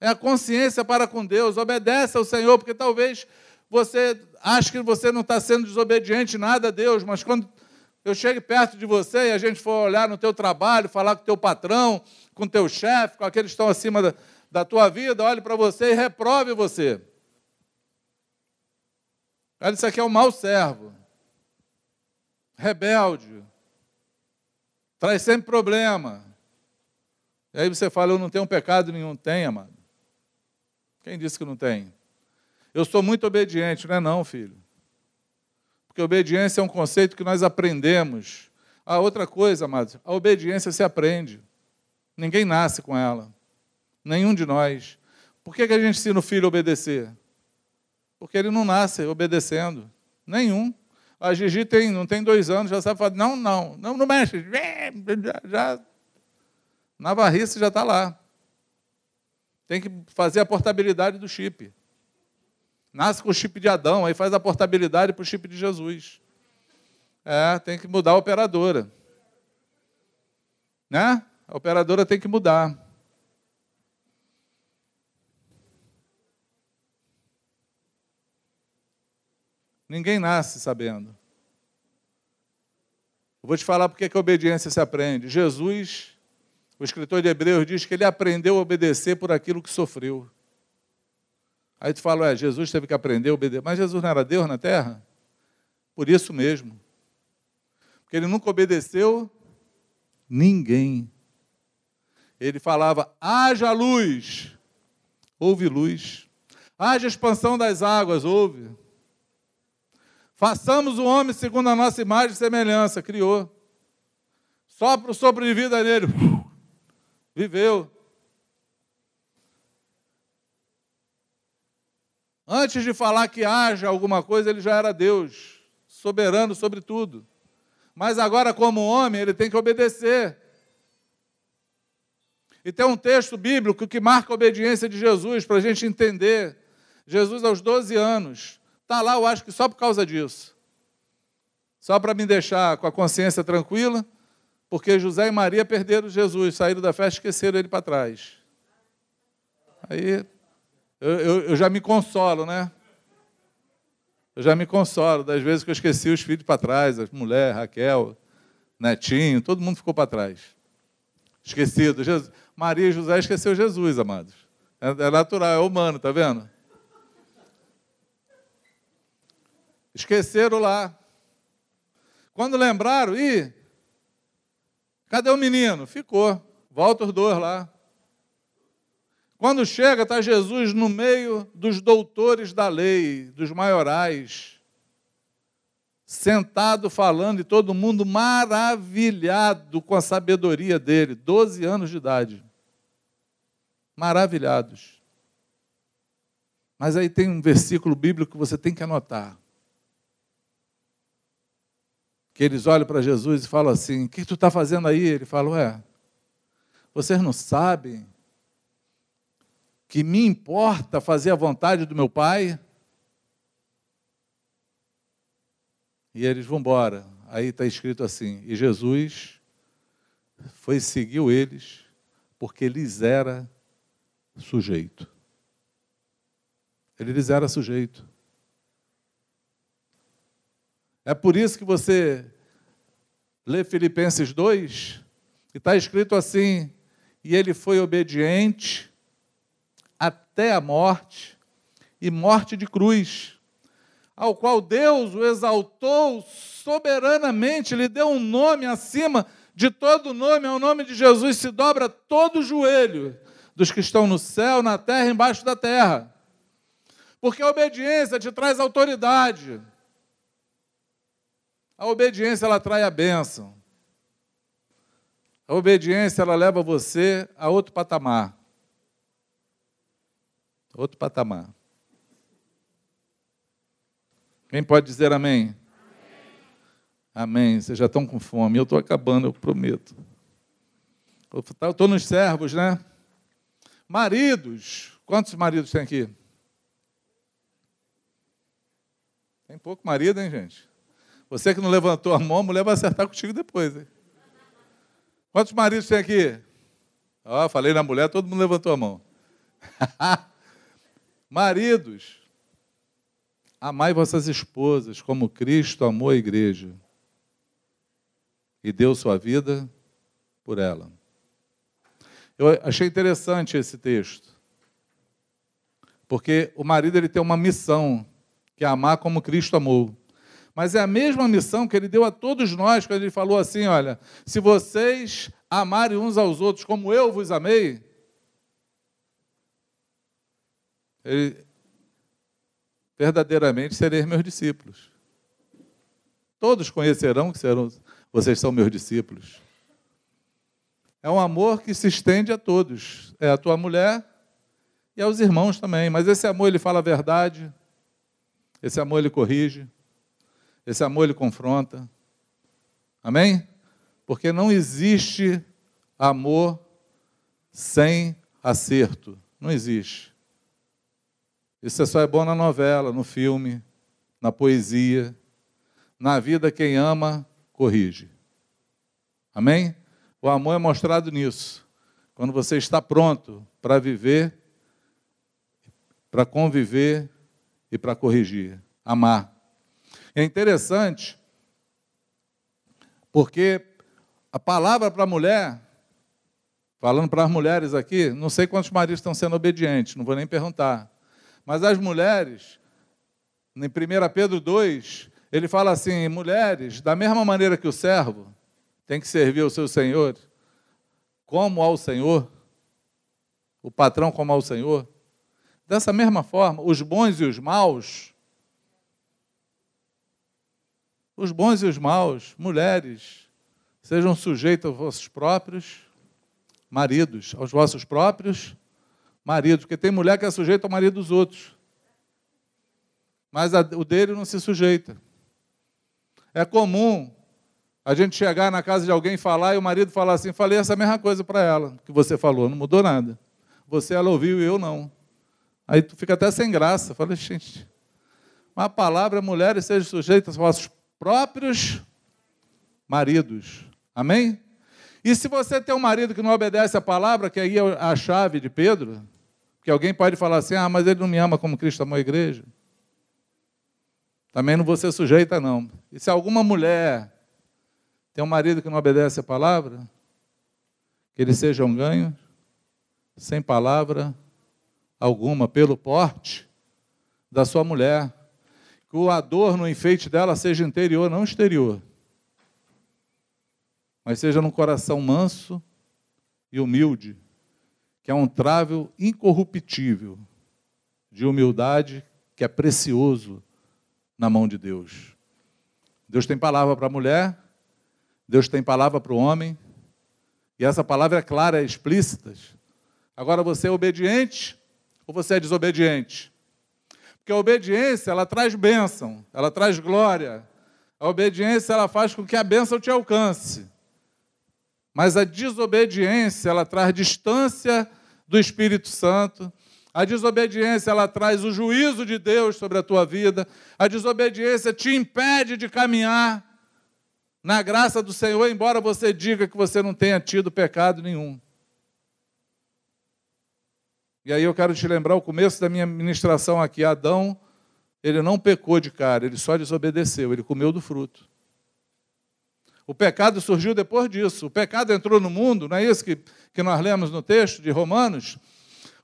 É a consciência para com Deus, obedece ao Senhor, porque talvez você ache que você não está sendo desobediente nada a Deus, mas quando eu chego perto de você e a gente for olhar no teu trabalho, falar com o teu patrão, com o teu chefe, com aqueles que estão acima da, da tua vida, olhe para você e reprove você. Olha, isso aqui é um mau servo, rebelde, traz sempre problema. E aí você fala, eu não tenho pecado nenhum. Tem, amado. Quem disse que não tem? Eu sou muito obediente, não é não, filho. Porque obediência é um conceito que nós aprendemos. A outra coisa, amados, a obediência se aprende. Ninguém nasce com ela. Nenhum de nós. Por que, que a gente ensina o filho a obedecer? Porque ele não nasce obedecendo. Nenhum. A Gigi tem, não tem dois anos, já sabe falar, não, não, não, não mexe. Já, [LAUGHS] já, na varrice já está lá. Tem que fazer a portabilidade do chip. Nasce com o chip de Adão, aí faz a portabilidade para o chip de Jesus. É, tem que mudar a operadora. Né? A operadora tem que mudar. Ninguém nasce sabendo. Eu vou te falar porque que a obediência se aprende. Jesus, o escritor de Hebreus, diz que ele aprendeu a obedecer por aquilo que sofreu. Aí tu fala, é, Jesus teve que aprender a obedecer. Mas Jesus não era Deus na terra? Por isso mesmo. Porque ele nunca obedeceu ninguém. Ele falava, haja luz, houve luz. Haja expansão das águas, houve. Façamos o homem segundo a nossa imagem e semelhança. Criou. Sopra o sopro de vida nele. Viveu. Antes de falar que haja alguma coisa, ele já era Deus, soberano sobre tudo. Mas agora, como homem, ele tem que obedecer. E tem um texto bíblico que marca a obediência de Jesus, para a gente entender. Jesus, aos 12 anos, Está lá, eu acho que só por causa disso. Só para me deixar com a consciência tranquila, porque José e Maria perderam Jesus, saíram da festa e esqueceram ele para trás. Aí Eu, eu, eu já me consolo, né? Eu já me consolo das vezes que eu esqueci os filhos para trás, as mulheres, Raquel, Netinho, todo mundo ficou para trás. Esquecido. Jesus. Maria e José esqueceu Jesus, amados. É, é natural, é humano, tá vendo? Esqueceram lá. Quando lembraram, ih, cadê o menino? Ficou. Volta os dois lá. Quando chega, está Jesus no meio dos doutores da lei, dos maiorais, sentado falando e todo mundo maravilhado com a sabedoria dele, 12 anos de idade. Maravilhados. Mas aí tem um versículo bíblico que você tem que anotar. Que eles olham para Jesus e falam assim: O que tu está fazendo aí? Ele fala: Ué, vocês não sabem que me importa fazer a vontade do meu Pai? E eles vão embora. Aí está escrito assim: E Jesus foi seguiu eles porque lhes era sujeito. Ele lhes era sujeito. É por isso que você lê Filipenses 2, e está escrito assim: E ele foi obediente até a morte, e morte de cruz, ao qual Deus o exaltou soberanamente, lhe deu um nome acima de todo nome, ao nome de Jesus se dobra todo o joelho dos que estão no céu, na terra embaixo da terra. Porque a obediência te traz autoridade. A obediência ela traz a bênção. A obediência ela leva você a outro patamar. Outro patamar. Quem pode dizer amém? Amém. amém. Vocês já estão com fome. Eu estou acabando, eu prometo. Eu estou nos servos, né? Maridos. Quantos maridos tem aqui? Tem pouco marido, hein, gente? Você que não levantou a mão, a mulher vai acertar contigo depois. Hein? Quantos maridos tem aqui? Falei na mulher, todo mundo levantou a mão. [LAUGHS] Maridos, amai vossas esposas como Cristo amou a igreja e deu sua vida por ela. Eu achei interessante esse texto, porque o marido ele tem uma missão, que é amar como Cristo amou. Mas é a mesma missão que ele deu a todos nós, quando ele falou assim: olha, se vocês amarem uns aos outros como eu vos amei, ele, verdadeiramente sereis meus discípulos. Todos conhecerão que serão, vocês são meus discípulos. É um amor que se estende a todos. É a tua mulher e aos irmãos também. Mas esse amor ele fala a verdade. Esse amor ele corrige. Esse amor ele confronta. Amém? Porque não existe amor sem acerto. Não existe. Isso só é bom na novela, no filme, na poesia. Na vida, quem ama, corrige. Amém? O amor é mostrado nisso. Quando você está pronto para viver, para conviver e para corrigir. Amar. É interessante, porque a palavra para a mulher, falando para as mulheres aqui, não sei quantos maridos estão sendo obedientes, não vou nem perguntar. Mas as mulheres, em 1 Pedro 2, ele fala assim: mulheres, da mesma maneira que o servo tem que servir ao seu senhor, como ao Senhor, o patrão como ao Senhor, dessa mesma forma, os bons e os maus, os bons e os maus, mulheres, sejam sujeitos aos vossos próprios maridos, aos vossos próprios marido, porque tem mulher que é sujeita ao marido dos outros. Mas a, o dele não se sujeita. É comum a gente chegar na casa de alguém e falar e o marido falar assim: falei essa mesma coisa para ela que você falou, não mudou nada. Você ela ouviu e eu não. Aí tu fica até sem graça. Falei, gente, uma palavra, mulheres sejam sujeitas aos vossos próprios maridos. Amém? E se você tem um marido que não obedece a palavra, que aí é a chave de Pedro, Porque alguém pode falar assim: ah, mas ele não me ama como Cristo amou a igreja. Também não vou ser sujeita, não. E se alguma mulher tem um marido que não obedece a palavra, que ele seja um ganho, sem palavra alguma, pelo porte da sua mulher. Que o adorno, o enfeite dela seja interior, não exterior. Mas seja num coração manso e humilde, que é um trável incorruptível de humildade que é precioso na mão de Deus. Deus tem palavra para a mulher, Deus tem palavra para o homem, e essa palavra é clara, é explícita. Agora você é obediente ou você é desobediente? Porque a obediência, ela traz bênção, ela traz glória. A obediência, ela faz com que a bênção te alcance. Mas a desobediência, ela traz distância do Espírito Santo. A desobediência, ela traz o juízo de Deus sobre a tua vida. A desobediência te impede de caminhar na graça do Senhor, embora você diga que você não tenha tido pecado nenhum. E aí eu quero te lembrar o começo da minha ministração aqui. Adão, ele não pecou de cara, ele só desobedeceu, ele comeu do fruto. O pecado surgiu depois disso. O pecado entrou no mundo, não é isso que, que nós lemos no texto de Romanos?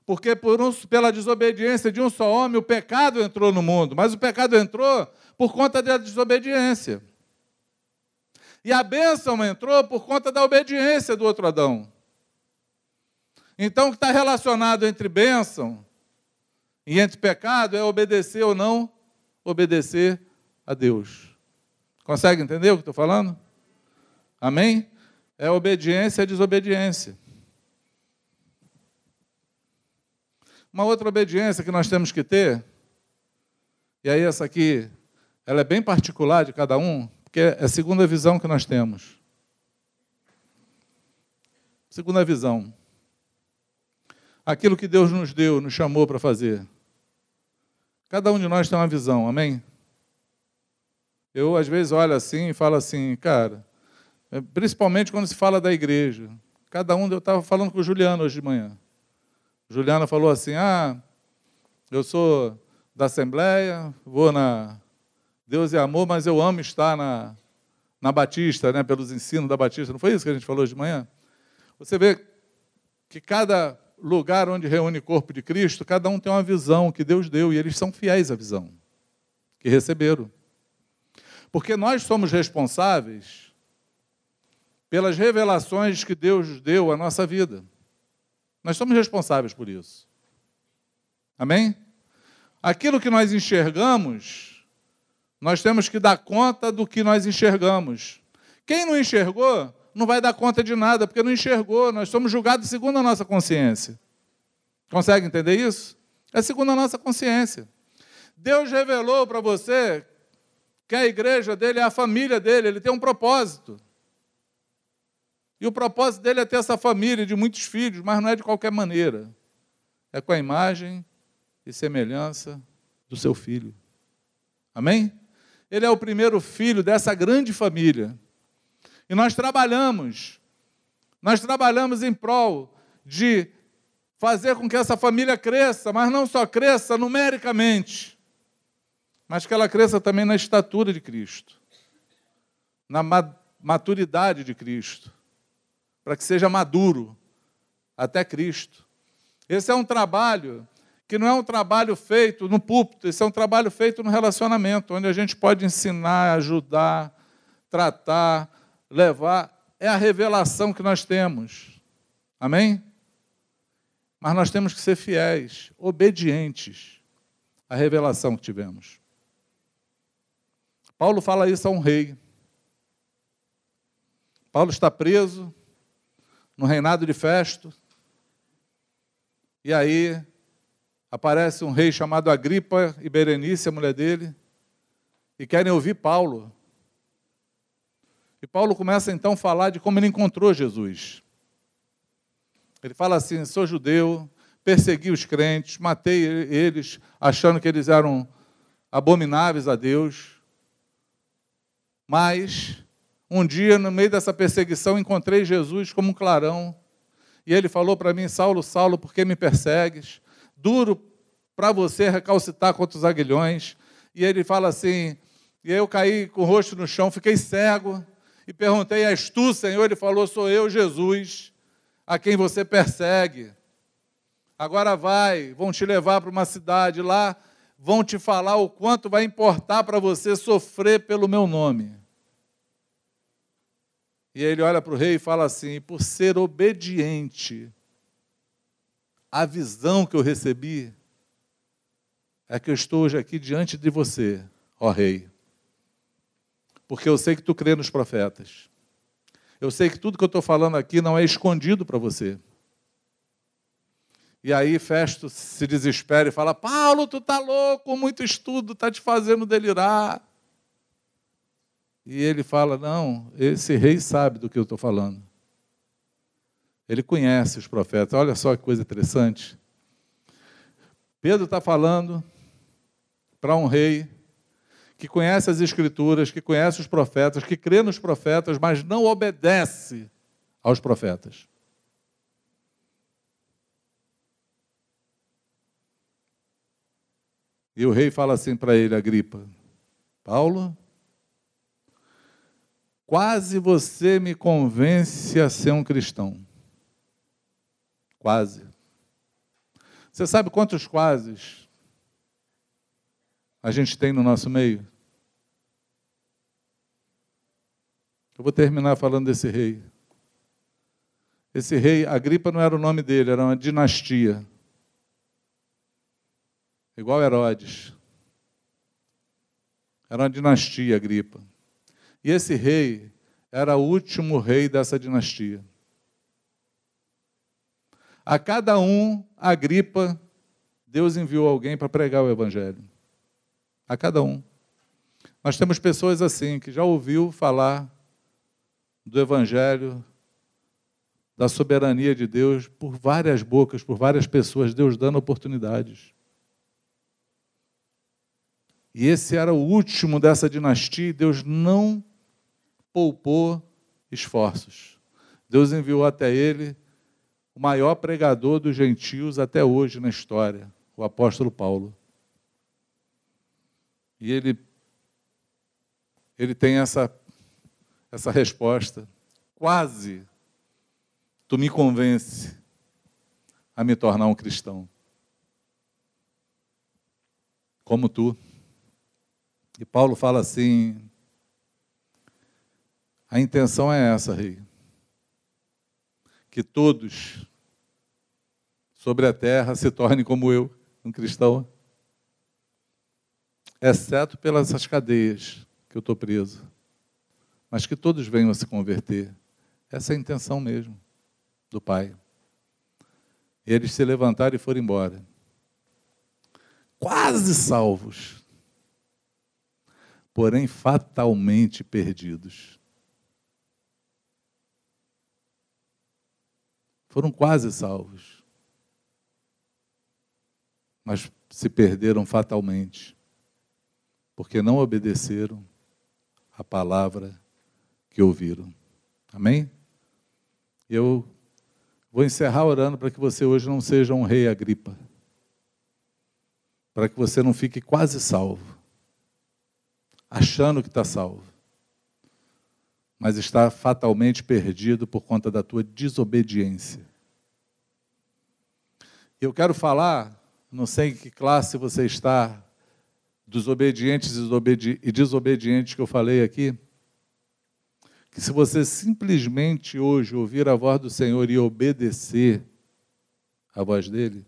Porque por um, pela desobediência de um só homem, o pecado entrou no mundo. Mas o pecado entrou por conta da desobediência. E a bênção entrou por conta da obediência do outro Adão. Então, o que está relacionado entre bênção e entre pecado é obedecer ou não obedecer a Deus. Consegue entender o que estou falando? Amém? É obediência e desobediência. Uma outra obediência que nós temos que ter, e aí essa aqui, ela é bem particular de cada um, porque é a segunda visão que nós temos. Segunda visão. Aquilo que Deus nos deu, nos chamou para fazer. Cada um de nós tem uma visão, amém? Eu, às vezes, olho assim e falo assim, cara, é, principalmente quando se fala da igreja. Cada um, eu estava falando com o Juliano hoje de manhã. Juliana falou assim: Ah, eu sou da Assembleia, vou na Deus é amor, mas eu amo estar na, na Batista, né, pelos ensinos da Batista. Não foi isso que a gente falou hoje de manhã? Você vê que cada lugar onde reúne o corpo de Cristo, cada um tem uma visão que Deus deu e eles são fiéis à visão que receberam. Porque nós somos responsáveis pelas revelações que Deus deu à nossa vida. Nós somos responsáveis por isso. Amém? Aquilo que nós enxergamos, nós temos que dar conta do que nós enxergamos. Quem não enxergou, não vai dar conta de nada, porque não enxergou. Nós somos julgados segundo a nossa consciência. Consegue entender isso? É segundo a nossa consciência. Deus revelou para você que a igreja dele é a família dele, ele tem um propósito. E o propósito dele é ter essa família de muitos filhos, mas não é de qualquer maneira. É com a imagem e semelhança do seu filho. Amém? Ele é o primeiro filho dessa grande família. E nós trabalhamos, nós trabalhamos em prol de fazer com que essa família cresça, mas não só cresça numericamente, mas que ela cresça também na estatura de Cristo, na maturidade de Cristo para que seja maduro até Cristo. Esse é um trabalho que não é um trabalho feito no púlpito, esse é um trabalho feito no relacionamento, onde a gente pode ensinar, ajudar, tratar, levar. É a revelação que nós temos. Amém? Mas nós temos que ser fiéis, obedientes à revelação que tivemos. Paulo fala isso a um rei. Paulo está preso, no reinado de Festo. E aí aparece um rei chamado Agripa e Berenice, a mulher dele, e querem ouvir Paulo. E Paulo começa então a falar de como ele encontrou Jesus. Ele fala assim: sou judeu, persegui os crentes, matei eles, achando que eles eram abomináveis a Deus. Mas um dia, no meio dessa perseguição, encontrei Jesus como um clarão. E ele falou para mim: Saulo, Saulo, por que me persegues? duro para você recalcitar contra os aguilhões. E ele fala assim: e eu caí com o rosto no chão, fiquei cego e perguntei: És tu, Senhor? Ele falou: Sou eu, Jesus, a quem você persegue. Agora vai, vão te levar para uma cidade lá, vão te falar o quanto vai importar para você sofrer pelo meu nome. E ele olha para o rei e fala assim: por ser obediente à visão que eu recebi, é que eu estou hoje aqui diante de você, ó rei. Porque eu sei que tu crê nos profetas. Eu sei que tudo que eu estou falando aqui não é escondido para você. E aí Festo se desespera e fala: Paulo, tu tá louco, muito estudo, tá te fazendo delirar. E ele fala: Não, esse rei sabe do que eu estou falando. Ele conhece os profetas. Olha só que coisa interessante. Pedro está falando para um rei que conhece as Escrituras, que conhece os profetas, que crê nos profetas, mas não obedece aos profetas. E o rei fala assim para ele, Agripa: Paulo, quase você me convence a ser um cristão. Quase. Você sabe quantos quases a gente tem no nosso meio? Eu vou terminar falando desse rei. Esse rei, Agripa não era o nome dele, era uma dinastia. Igual Herodes. Era uma dinastia, Agripa. E esse rei era o último rei dessa dinastia. A cada um, Agripa, Deus enviou alguém para pregar o Evangelho. A cada um. Nós temos pessoas assim, que já ouviu falar do Evangelho, da soberania de Deus, por várias bocas, por várias pessoas, Deus dando oportunidades. E esse era o último dessa dinastia, e Deus não poupou esforços. Deus enviou até ele o maior pregador dos gentios até hoje na história, o apóstolo Paulo. E ele, ele tem essa, essa resposta. Quase tu me convence a me tornar um cristão. Como tu. E Paulo fala assim: a intenção é essa, rei. Que todos sobre a terra se tornem como eu, um cristão exceto pelas essas cadeias que eu estou preso. Mas que todos venham a se converter. Essa é a intenção mesmo do Pai. E eles se levantaram e foram embora. Quase salvos, porém fatalmente perdidos. Foram quase salvos, mas se perderam fatalmente porque não obedeceram a palavra que ouviram. Amém? Eu vou encerrar orando para que você hoje não seja um rei Agripa. Para que você não fique quase salvo, achando que está salvo, mas está fatalmente perdido por conta da tua desobediência. Eu quero falar, não sei em que classe você está, dos obedientes e desobedientes que eu falei aqui, que se você simplesmente hoje ouvir a voz do Senhor e obedecer a voz dele,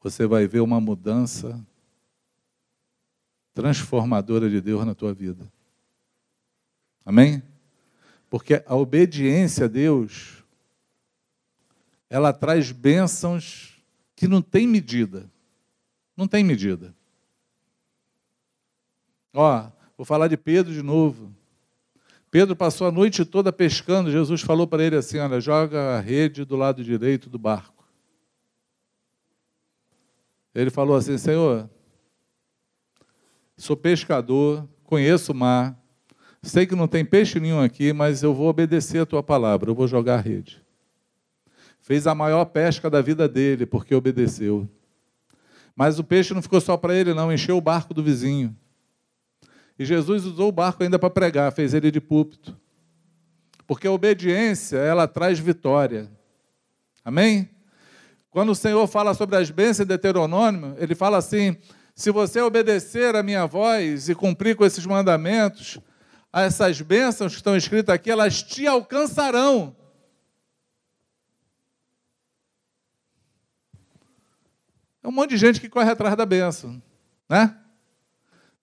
você vai ver uma mudança transformadora de Deus na tua vida. Amém? Porque a obediência a Deus, ela traz bênçãos que não tem medida. Não tem medida. Ó, vou falar de Pedro de novo. Pedro passou a noite toda pescando. Jesus falou para ele assim: Olha, joga a rede do lado direito do barco. Ele falou assim: Senhor, sou pescador, conheço o mar, sei que não tem peixe nenhum aqui, mas eu vou obedecer a tua palavra, eu vou jogar a rede. Fez a maior pesca da vida dele, porque obedeceu. Mas o peixe não ficou só para ele, não, encheu o barco do vizinho. E Jesus usou o barco ainda para pregar, fez ele de púlpito. Porque a obediência, ela traz vitória. Amém? Quando o Senhor fala sobre as bênçãos de Deuteronômio, ele fala assim: se você obedecer a minha voz e cumprir com esses mandamentos, essas bênçãos que estão escritas aqui, elas te alcançarão. É um monte de gente que corre atrás da bênção, né?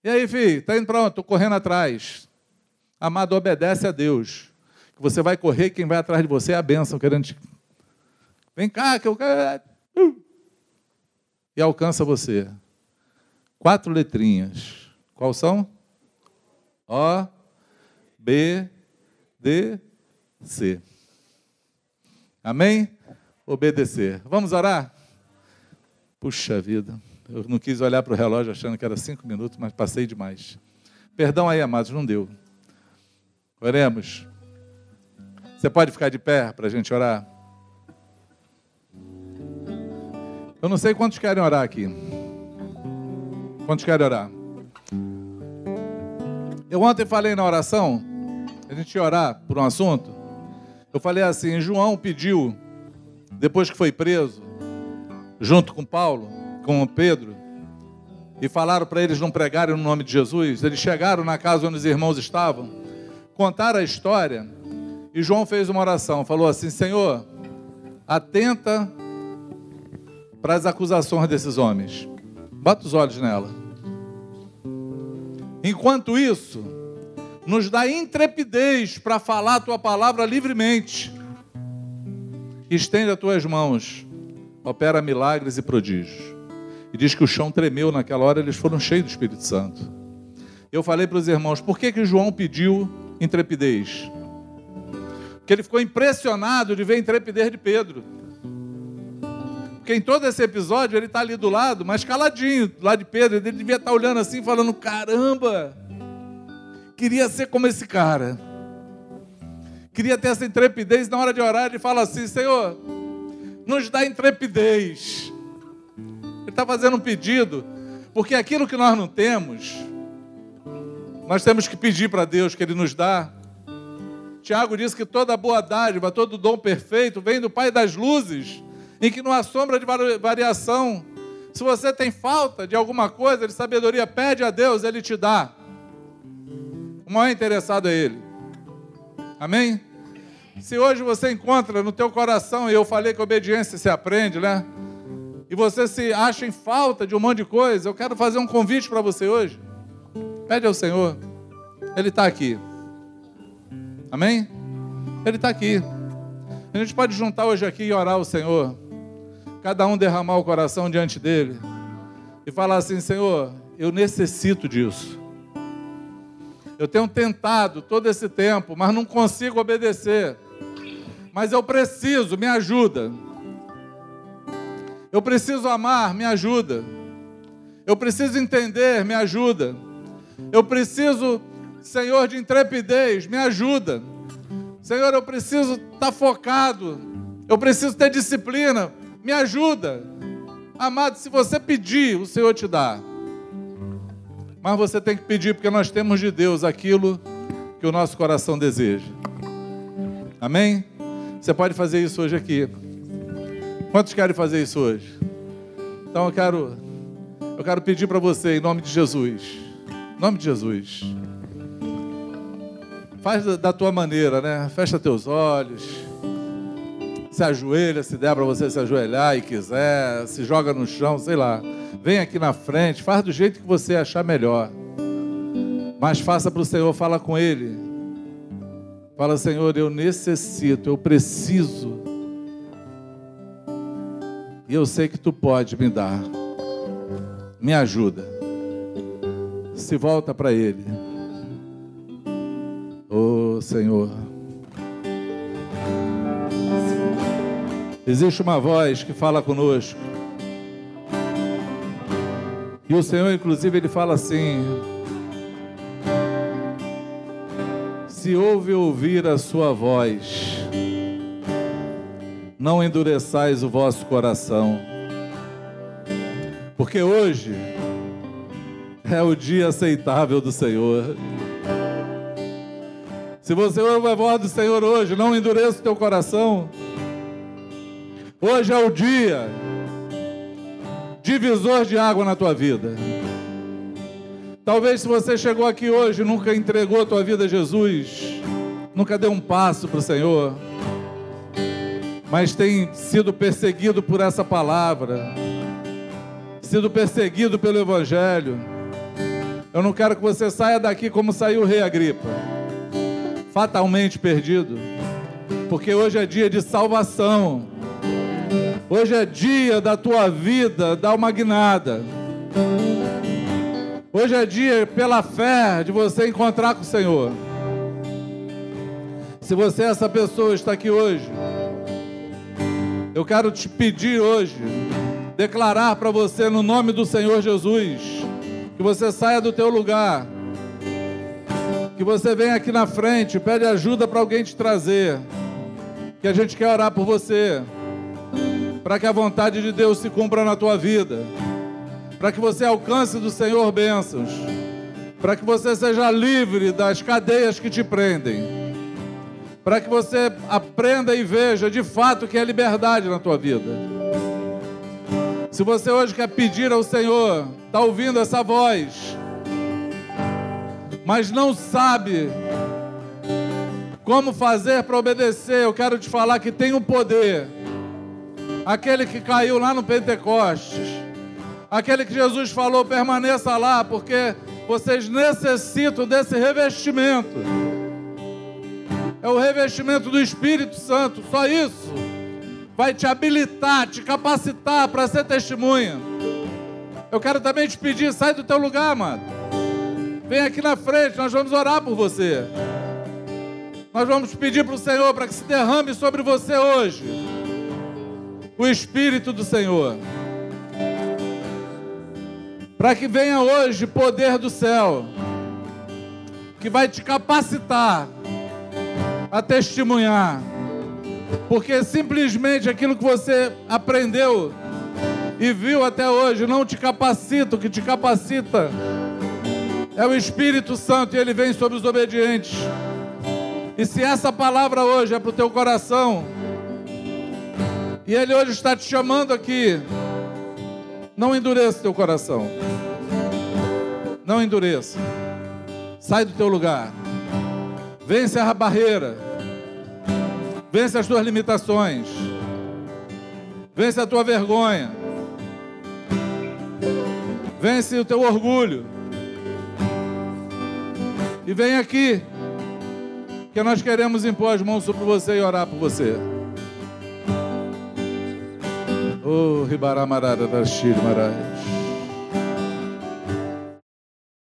E aí, filho, tá indo para onde? Estou correndo atrás. Amado, obedece a Deus. Que você vai correr, quem vai atrás de você é a bênção, querendo te... Vem cá, que eu quero. E alcança você. Quatro letrinhas. Qual são? O, B, D, C. Amém? Obedecer. Vamos orar? Puxa vida. Eu não quis olhar para o relógio achando que era cinco minutos, mas passei demais. Perdão aí, amados, não deu. Oremos. Você pode ficar de pé para a gente orar? Eu não sei quantos querem orar aqui. Quantos querem orar? Eu ontem falei na oração, a gente ia orar por um assunto. Eu falei assim: João pediu, depois que foi preso, junto com Paulo, com Pedro, e falaram para eles não pregarem no nome de Jesus. Eles chegaram na casa onde os irmãos estavam, contaram a história, e João fez uma oração, falou assim: Senhor, atenta para as acusações desses homens. Bota os olhos nela. Enquanto isso, nos dá intrepidez para falar a tua palavra livremente. Estende as tuas mãos, opera milagres e prodígios. E diz que o chão tremeu naquela hora, eles foram cheios do Espírito Santo. Eu falei para os irmãos, por que, que João pediu intrepidez? Porque ele ficou impressionado de ver a intrepidez de Pedro. Porque em todo esse episódio ele está ali do lado, mas caladinho, do lado de Pedro. Ele devia estar tá olhando assim, falando: caramba, queria ser como esse cara. Queria ter essa intrepidez. Na hora de orar, ele fala assim: Senhor, nos dá intrepidez está fazendo um pedido, porque aquilo que nós não temos, nós temos que pedir para Deus que Ele nos dá. Tiago diz que toda boa dádiva, todo dom perfeito vem do Pai das luzes, em que não há sombra de variação. Se você tem falta de alguma coisa, de sabedoria, pede a Deus, Ele te dá. O maior interessado é Ele. Amém? Se hoje você encontra no teu coração, e eu falei que obediência se aprende, né? e você se acha em falta de um monte de coisa, eu quero fazer um convite para você hoje. Pede ao Senhor. Ele está aqui. Amém? Ele está aqui. A gente pode juntar hoje aqui e orar ao Senhor. Cada um derramar o coração diante dele. E falar assim: Senhor, eu necessito disso. Eu tenho tentado todo esse tempo, mas não consigo obedecer. Mas eu preciso, me ajuda. Eu preciso amar, me ajuda. Eu preciso entender, me ajuda. Eu preciso, Senhor, de intrepidez, me ajuda. Senhor, eu preciso estar tá focado. Eu preciso ter disciplina, me ajuda. Amado, se você pedir, o Senhor te dá. Mas você tem que pedir, porque nós temos de Deus aquilo que o nosso coração deseja. Amém? Você pode fazer isso hoje aqui. Quantos querem fazer isso hoje? Então eu quero, eu quero pedir para você, em nome de Jesus, em nome de Jesus, faz da, tua maneira, né? Fecha teus olhos, se ajoelha, se der para você se ajoelhar e quiser, se joga no chão, sei lá. Vem aqui na frente, faz do jeito que você achar melhor. Mas faça para o Senhor, fala com Ele. Fala, Senhor, eu necessito, eu preciso e eu sei que tu pode me dar. Me ajuda. Se volta para Ele. Oh Senhor. Existe uma voz que fala conosco. E o Senhor, inclusive, ele fala assim: Se ouve ouvir a sua voz, não endureçais o vosso coração. Porque hoje é o dia aceitável do Senhor. Se você ouve a voz do Senhor hoje, não endureça o teu coração. Hoje é o dia divisor de água na tua vida. Talvez se você chegou aqui hoje e nunca entregou a tua vida a Jesus, nunca deu um passo para o Senhor, mas tem sido perseguido por essa palavra, sido perseguido pelo Evangelho. Eu não quero que você saia daqui como saiu o rei Agripa, fatalmente perdido, porque hoje é dia de salvação, hoje é dia da tua vida dar uma guinada. Hoje é dia, pela fé, de você encontrar com o Senhor. Se você é essa pessoa está aqui hoje, eu quero te pedir hoje, declarar para você no nome do Senhor Jesus, que você saia do teu lugar, que você venha aqui na frente, pede ajuda para alguém te trazer, que a gente quer orar por você, para que a vontade de Deus se cumpra na tua vida para que você alcance do Senhor bênçãos, para que você seja livre das cadeias que te prendem, para que você aprenda e veja de fato que é liberdade na tua vida. Se você hoje quer pedir ao Senhor, está ouvindo essa voz, mas não sabe como fazer para obedecer, eu quero te falar que tem um poder. Aquele que caiu lá no Pentecostes, Aquele que Jesus falou, permaneça lá, porque vocês necessitam desse revestimento. É o revestimento do Espírito Santo, só isso vai te habilitar, te capacitar para ser testemunha. Eu quero também te pedir, sai do teu lugar, amado. Vem aqui na frente, nós vamos orar por você. Nós vamos pedir para o Senhor para que se derrame sobre você hoje o Espírito do Senhor para que venha hoje poder do céu, que vai te capacitar a testemunhar, porque simplesmente aquilo que você aprendeu e viu até hoje não te capacita, o que te capacita é o Espírito Santo e ele vem sobre os obedientes. E se essa palavra hoje é para o teu coração, e ele hoje está te chamando aqui, não endureça teu coração. Não endureça. Sai do teu lugar. Vence a barreira. Vence as tuas limitações. Vence a tua vergonha. Vence o teu orgulho. E vem aqui, que nós queremos impor as mãos sobre você e orar por você. Oh, Ribaramarara da Marais.